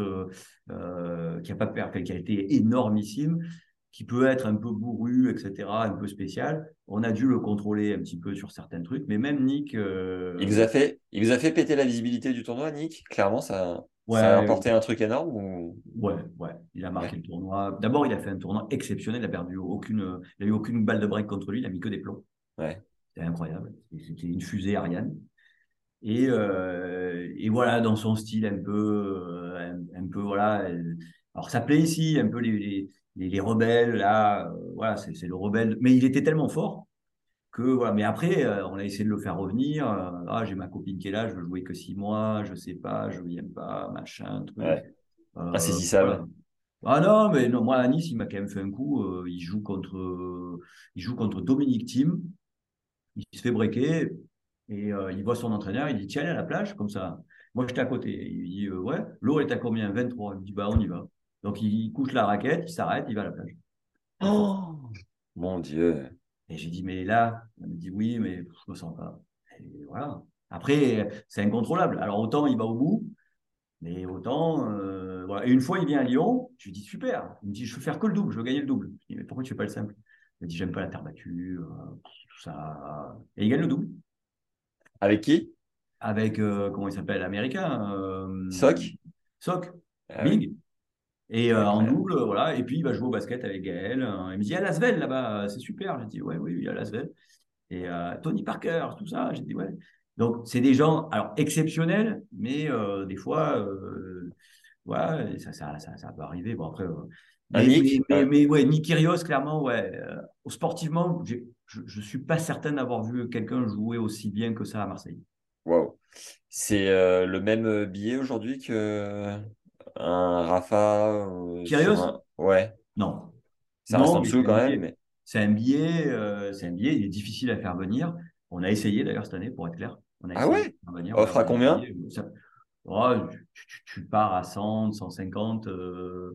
euh, qui a pas peur, qui a été énormissime, qui peut être un peu bourru, etc., un peu spécial. On a dû le contrôler un petit peu sur certains trucs, mais même Nick. Il, vous a fait, il vous a fait péter la visibilité du tournoi, Nick? Clairement, ça. Ça a apporté un truc énorme ou... Ouais, ouais, il a marqué le tournoi. D'abord, il a fait un tournoi exceptionnel. Il a perdu aucune, il a eu aucune balle de break contre lui. Il a mis que des plombs. Ouais. C'était incroyable. C'était une fusée Ariane. Et, euh, et, voilà, dans son style un peu, euh, un, peu voilà. Alors ça plaît ici, un peu les, les, les rebelles là. Euh, voilà, c'est le rebelle. Mais il était tellement fort que voilà. Mais après, euh, on a essayé de le faire revenir. Euh, ah, j'ai ma copine qui est là, je veux jouer que six mois, je sais pas, je viens pas, machin, truc. Ouais. Euh, Insaisissable. voilà. Ah non, mais non, moi à Nice, il m'a quand même fait un coup. euh, il joue contre, euh, il joue contre Dominique Thiem. Il se fait breaker et euh, il voit son entraîneur. Il dit tiens, allez à la plage comme ça. Moi, j'étais à côté. Il dit euh, ouais, l'eau est à combien? 23. Il me dit bah on y va. Donc il couche la raquette, il s'arrête, il va à la plage. Oh, mon Dieu. Et j'ai dit, mais là, elle me dit oui, mais je me sens pas. Et voilà. Après, c'est incontrôlable. Alors autant il va au bout, mais autant. euh, voilà. Et une fois, il vient à Lyon, je lui dis super. Il me dit, je veux faire que le double, je veux gagner le double. Je dis, mais pourquoi tu fais pas le simple? Il me dit, j'aime pas la terre battue, euh, tout ça. Et il gagne le double. Avec qui? Avec, euh, comment il s'appelle, américain euh, Sock Sock, Ah oui. Et euh, en double, voilà. Et puis, il va jouer au basket avec Gaël. Euh, Il me dit, il y a Lasvel là-bas, c'est super. J'ai dit, ouais, oui, il y a Lasvel. Et euh, Tony Parker, tout ça. J'ai dit, ouais. Donc, c'est des gens, alors, exceptionnels, mais euh, des fois, euh, ça, ça, ça, ça peut arriver. Bon, après. euh, mais, Nick, mais, ouais. mais, mais ouais, Nick Kyrgios, clairement, ouais. euh, sportivement, je ne suis pas certain d'avoir vu quelqu'un jouer aussi bien que ça à Marseille. Wow. C'est euh, le même billet aujourd'hui que un Rafa euh, Kyrgios un- Ouais, Non. ça Non, reste en dessous c'est quand un même, mais C'est un billet, euh, c'est un billet, il est difficile à faire venir. On a essayé d'ailleurs cette année, pour être clair. On a Ah ouais venir. Offre Ouais, à on a combien. Ça- Oh, tu, tu- tu pars à 100, 150, euh,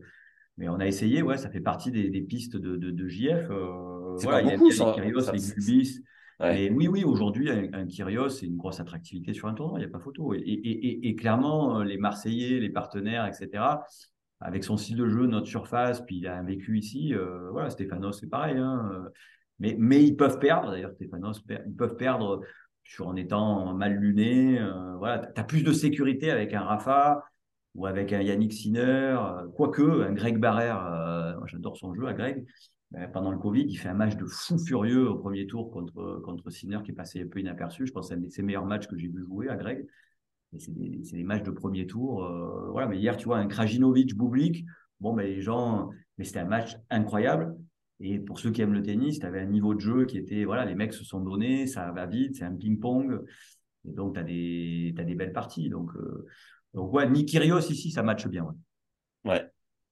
mais on a essayé, ouais, ça fait partie des, des pistes de, de, de JF. euh, C'est voilà, pas il y a beaucoup, ça. Kyrgios, Ça- les. Ouais. Mais oui, oui, aujourd'hui, un, Kyrgios, c'est une grosse attractivité sur un tournoi, il n'y a pas photo. Et, et, et, et clairement, euh, les Marseillais, les partenaires, etc., avec son style de jeu, notre surface, puis il a un vécu ici, euh, voilà, Stéphanos, c'est pareil. Hein, euh, mais, mais ils peuvent perdre, d'ailleurs, Stéphanos, ils peuvent perdre sur, en étant mal luné. voilà, tu as plus de sécurité avec un Rafa ou avec un Yannick Sinner, quoique un Greg Barrère, euh, j'adore son jeu à Greg. Ben, pendant le Covid, il fait un match de fou furieux au premier tour contre, contre Sinner qui est passé un peu inaperçu. Je pense que c'est un de ses meilleurs matchs que j'ai vu jouer à Greg. C'est des, matchs de premier tour. euh, voilà, mais hier, tu vois, un Krajinovic, Bublik, bon, ben, les gens, mais c'était un match incroyable. Et pour ceux qui aiment le tennis, tu avais un niveau de jeu qui était, voilà, les mecs se sont donnés, ça va vite, c'est un ping-pong. Et donc, tu as des, belles parties. Donc, euh, donc ouais, Nikirios ici, ça matche bien.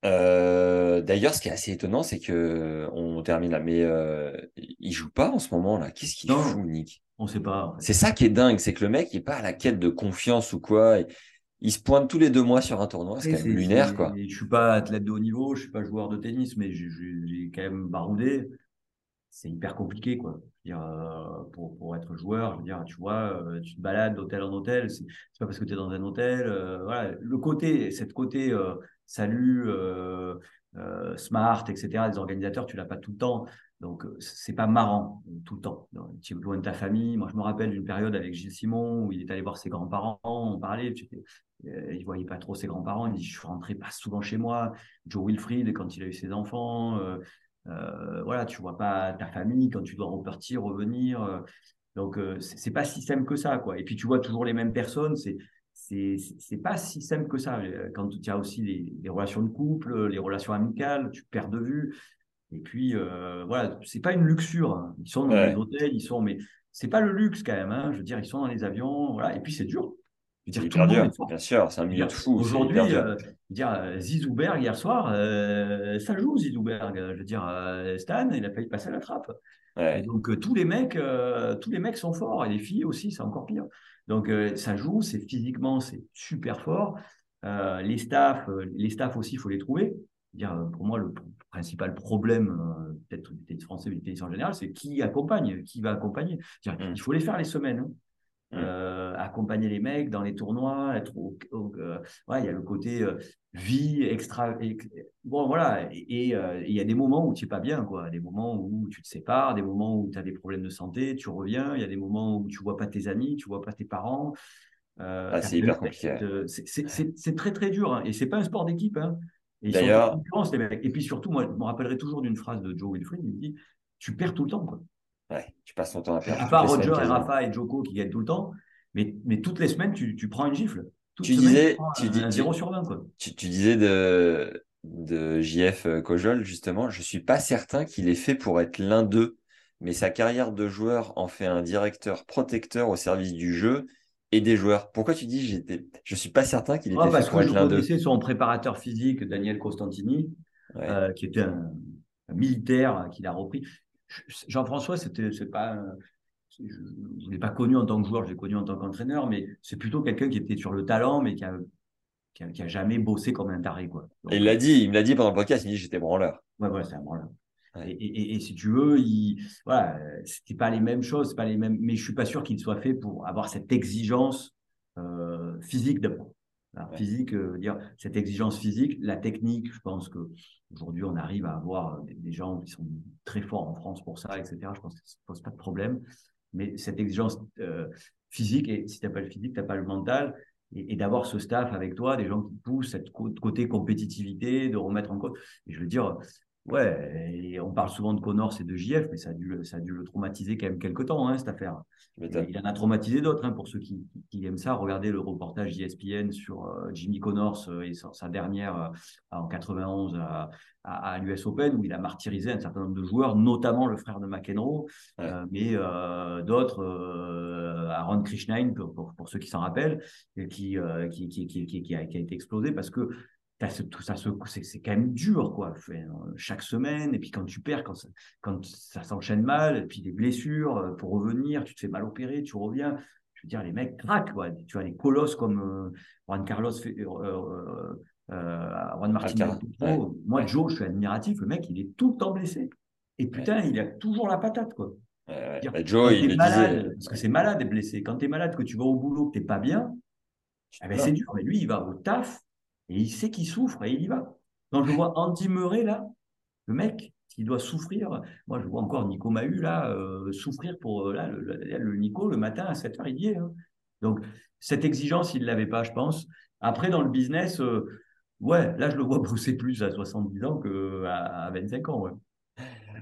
Euh, d'ailleurs, ce qui est assez étonnant, c'est que on termine là, mais euh, il joue pas en ce moment là. Qu'est-ce qu'il fout, Nick? On sait pas. en fait. C'est ça qui est dingue, c'est que le mec, il est pas à la quête de confiance ou quoi. Il, il se pointe tous les deux mois sur un tournoi, c'est quand même lunaire, quoi. Je suis pas athlète de haut niveau, je suis pas joueur de tennis, mais j'ai- quand même baroudé. C'est hyper compliqué, quoi. Dire, euh, pour, pour être joueur, je veux dire, tu vois, euh, tu te balades d'hôtel en hôtel, c'est pas parce que tu es dans un hôtel. euh, voilà. Le côté, cette côté salut, euh, euh, smart, etc., des organisateurs, tu l'as pas tout le temps. Donc, euh, c'est pas marrant tout le temps. Tu es loin de ta famille. Moi, je me rappelle d'une période avec Gilles Simon où il est allé voir ses grands-parents, on parlait. tu euh, il voyait pas trop ses grands-parents. Il dit, je rentré pas souvent chez moi. Joe Wilfried, quand il a eu ses enfants, voilà, tu vois pas ta famille quand tu dois repartir, revenir. donc, c'est pas si simple que ça, quoi. Et puis, tu vois toujours les mêmes personnes. C'est c'est pas si simple que ça. Euh, Quand tu as aussi les, les relations de couple, les relations amicales, tu perds de vue. Et puis, euh, voilà, c'est pas une luxure. hein. Ils sont dans Ouais. des hôtels, ils sont, mais c'est pas le luxe quand même. Hein. Je veux dire, ils sont dans les avions, voilà. Et puis, c'est dur. C'est dire, tout hyper le monde dur, est fort. bien sûr, c'est un milieu de fou. c'est Aujourd'hui, euh, dire, euh, Zizouberg, hier soir, euh, ça joue Zizouberg. Je veux dire, euh, Stan, il a failli passer à la trappe. Et donc, euh, tous les mecs, euh, tous les mecs sont forts. Et les filles aussi, c'est encore pire. Donc, euh, ça joue, c'est physiquement, c'est super fort. Euh, les staffs, euh, les staffs aussi, il faut les trouver. Dire, euh, pour moi, le pr- principal problème, euh, peut-être du tennis français, mais du tennis en général, c'est qui accompagne, qui va accompagner. Dire, Mm. Il faut les faire les semaines. hein. Mm. Euh, accompagner les mecs dans les tournois, être au, au- euh, ouais, il y a le côté euh, vie extra. ex- bon, voilà. Et il y a des moments où tu es pas bien, quoi. Des moments où tu te sépares, des moments où tu as des problèmes de santé, tu reviens. Il y a des moments où tu vois pas tes amis, tu vois pas tes parents. Ah, c'est hyper compliqué. c'est- très très dur. hein. Et c'est pas un sport d'équipe. Hein. Et D'ailleurs-. Et puis surtout, moi, je me rappellerai toujours d'une phrase de Joe Wilfried. Il me dit Tu perds tout le temps, quoi. Ouais, tu passes ton temps à perdre. À part semaines, Roger et. Rafa et Joko qui gagnent tout le temps, mais, mais toutes les semaines, tu, tu prends une gifle. Toute Tu semaine, disais- tu un, dis- un tu- 0 sur 20. Quoi. Tu, tu disais de, de JF euh, Kojol, justement, je suis pas certain qu'il est fait pour être l'un d'eux mais sa carrière de joueur en fait un directeur protecteur au service du jeu et des joueurs. Pourquoi tu dis j'étais Je suis pas certain qu'il était ouais, parce que je connaissais son préparateur physique, Daniel Costantini, euh, qui était un, militaire qui l'a repris. Jean-François, c'était c'est pas je ne l'ai pas connu en tant que joueur, je l'ai connu en tant qu'entraîneur, mais c'est plutôt quelqu'un qui était sur le talent, mais qui a, qui a, jamais bossé comme un taré. Quoi. et il l'a dit, il me l'a dit pendant le podcast, il me dit j'étais branleur. Ouais, ouais, c'est un branleur. Et, et, si tu veux, il, voilà, c'était pas les mêmes choses, pas les mêmes, mais je suis pas sûr qu'il soit fait pour avoir cette exigence euh, physique d'abord. Physique, euh, dire cette exigence physique, la technique. Je pense que aujourd'hui on arrive à avoir des, gens qui sont très forts en France pour ça, etc. Je pense que ça pose pas de problème. Mais cette exigence euh, physique, et si tu n'as pas le physique, tu n'as pas le mental, et, d'avoir ce staff avec toi, des gens qui poussent cette côté compétitivité, de remettre en cause. Et je veux dire, Ouais, on parle souvent de Connors et de JF, mais ça a dû, ça a dû le traumatiser quand même quelques temps, hein, cette affaire. Il en a traumatisé d'autres, hein, pour ceux qui, aiment ça. Regardez le reportage ESPN sur euh, Jimmy Connors euh, et sa, dernière euh, en 91 à, à, l'US Open, où il a martyrisé un certain nombre de joueurs, notamment le frère de McEnroe, mais d'autres, Aaron Krishnain, pour, pour, ceux qui s'en rappellent, qui, qui, qui, a, qui a été explosé parce que tout ça c'est quand même dur quoi. Euh, chaque semaine et puis quand tu perds quand ça, quand ça s'enchaîne mal et puis des blessures euh, pour revenir tu te fais mal opérer tu reviens. Je veux dire les mecs craquent quoi. Tu vois les colosses comme euh, Juan Carlos Juan Martinez moi Joe je suis admiratif le mec il est tout le temps blessé. Et putain il a toujours la patate quoi. Bah, Joe il malade, parce que c'est malade d'être blessé quand tu es malade que tu vas au boulot que t'es pas bien eh ben, c'est dur. Mais lui il va au taf et il sait qu'il souffre et il y va. Quand je vois Andy Murray, là, le mec qui doit souffrir, moi je vois encore Nico Mahu, là, euh, souffrir pour euh, le, Nico, le matin à 7h, il y est. Hein. Donc, cette exigence, il ne l'avait pas, je pense. Après, dans le business, euh, ouais, là, je le vois pousser plus à 70 ans qu'à à 25 ans.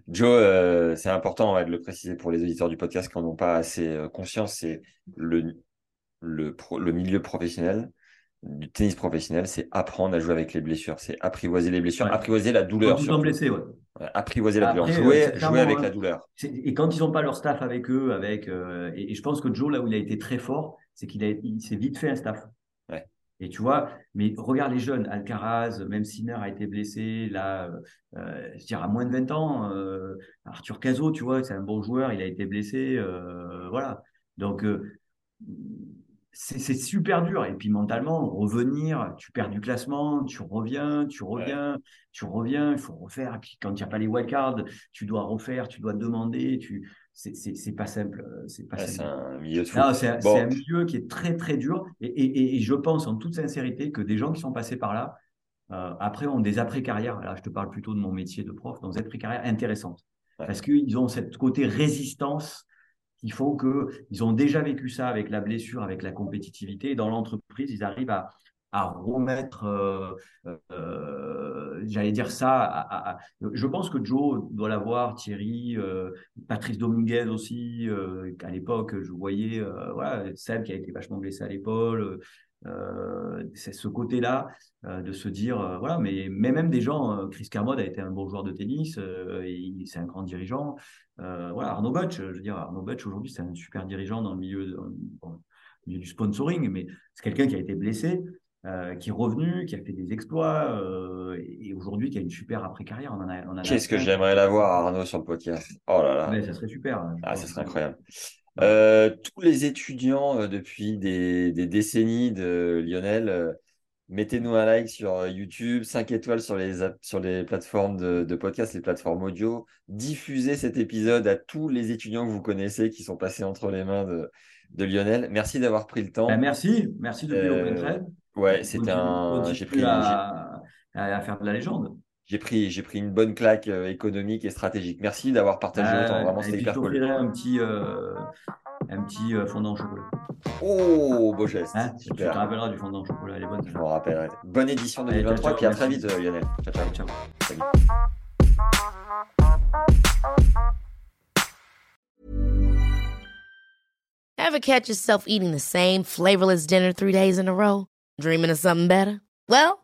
Joe, c'est important de le préciser pour les auditeurs du podcast qui n'en ont pas assez conscience, c'est le milieu professionnel du tennis professionnel, c'est apprendre à jouer avec les blessures, c'est apprivoiser les blessures, apprivoiser la douleur. Quand ils sont blessés, ouais. Apprivoiser la douleur, jouer, euh, jouer avec la douleur. Et quand ils n'ont pas leur staff avec eux, avec euh, et, je pense que Joe là où il a été très fort, c'est qu'il a, il s'est vite fait un staff. Ouais. Et tu vois, mais regarde les jeunes, Alcaraz, même Sinner a été blessé, là, euh, je dirais à moins de 20 ans, Arthur Cazot, tu vois, c'est un bon joueur, il a été blessé, voilà. Donc c'est super dur. Et puis mentalement, revenir, tu perds du classement, tu reviens, tu reviens, tu reviens, il faut refaire. Et puis quand il n'y a pas les wildcards, tu dois refaire, tu dois demander. Tu... C'est pas simple. C'est pas C'est un milieu C'est un, milieu qui est très très dur. Et, et, je pense en toute sincérité que des gens qui sont passés par là, euh, après ont des après-carrières. Là, je te parle plutôt de mon métier de prof, dans des après-carrières intéressantes. Parce qu'ils ont cette côté résistance il faut qu'ils ont déjà vécu ça avec la blessure, avec la compétitivité. Dans l'entreprise, ils arrivent à, remettre, euh, euh, j'allais dire ça, je pense que Joe doit l'avoir, Thierry, euh, Patrice Dominguez aussi, à l'époque, je voyais, Seb qui a été vachement blessé à l'épaule, euh, c'est ce côté-là euh, de se dire, euh, voilà, mais, mais, même des gens, Chris Kermode a été un bon joueur de tennis, c'est un grand dirigeant. voilà, Arnaud Butch, je veux dire, Arnaud Butch aujourd'hui, c'est un super dirigeant dans le milieu, du sponsoring, mais c'est quelqu'un qui a été blessé, qui est revenu, qui a fait des exploits, et, aujourd'hui qui a une super après-carrière. Qu'est-ce que j'aimerais l'avoir, Arnaud, sur le podcast? Oh là là. Mais ça serait super. Hein, ah, ça serait incroyable. Euh, tous les étudiants euh, depuis des, décennies de Lionel, euh, mettez-nous un like sur YouTube, 5 étoiles sur les, sur les plateformes de, podcast, les plateformes audio. Diffusez cet épisode à tous les étudiants que vous connaissez qui sont passés entre les mains de, Lionel. Merci d'avoir pris le temps. Ben, merci, merci de au Ouais, c'était un. J'ai pris. à faire de la légende j'ai pris, j'ai pris une bonne claque euh, économique et stratégique. Merci d'avoir partagé euh, autant. Vraiment, c'était hyper cool. un petit, euh, un petit fondant au chocolat. Oh, beau geste. Hein, tu te rappelleras du fondant au chocolat, elle est bonne. Je m'en rappellerai. Bonne édition 2023, et puis à très vite, Lionel. Ciao, ciao. ciao. Salut. Ever catch yourself eating the same flavorless dinner three days in a row? Dreaming of something better? Well,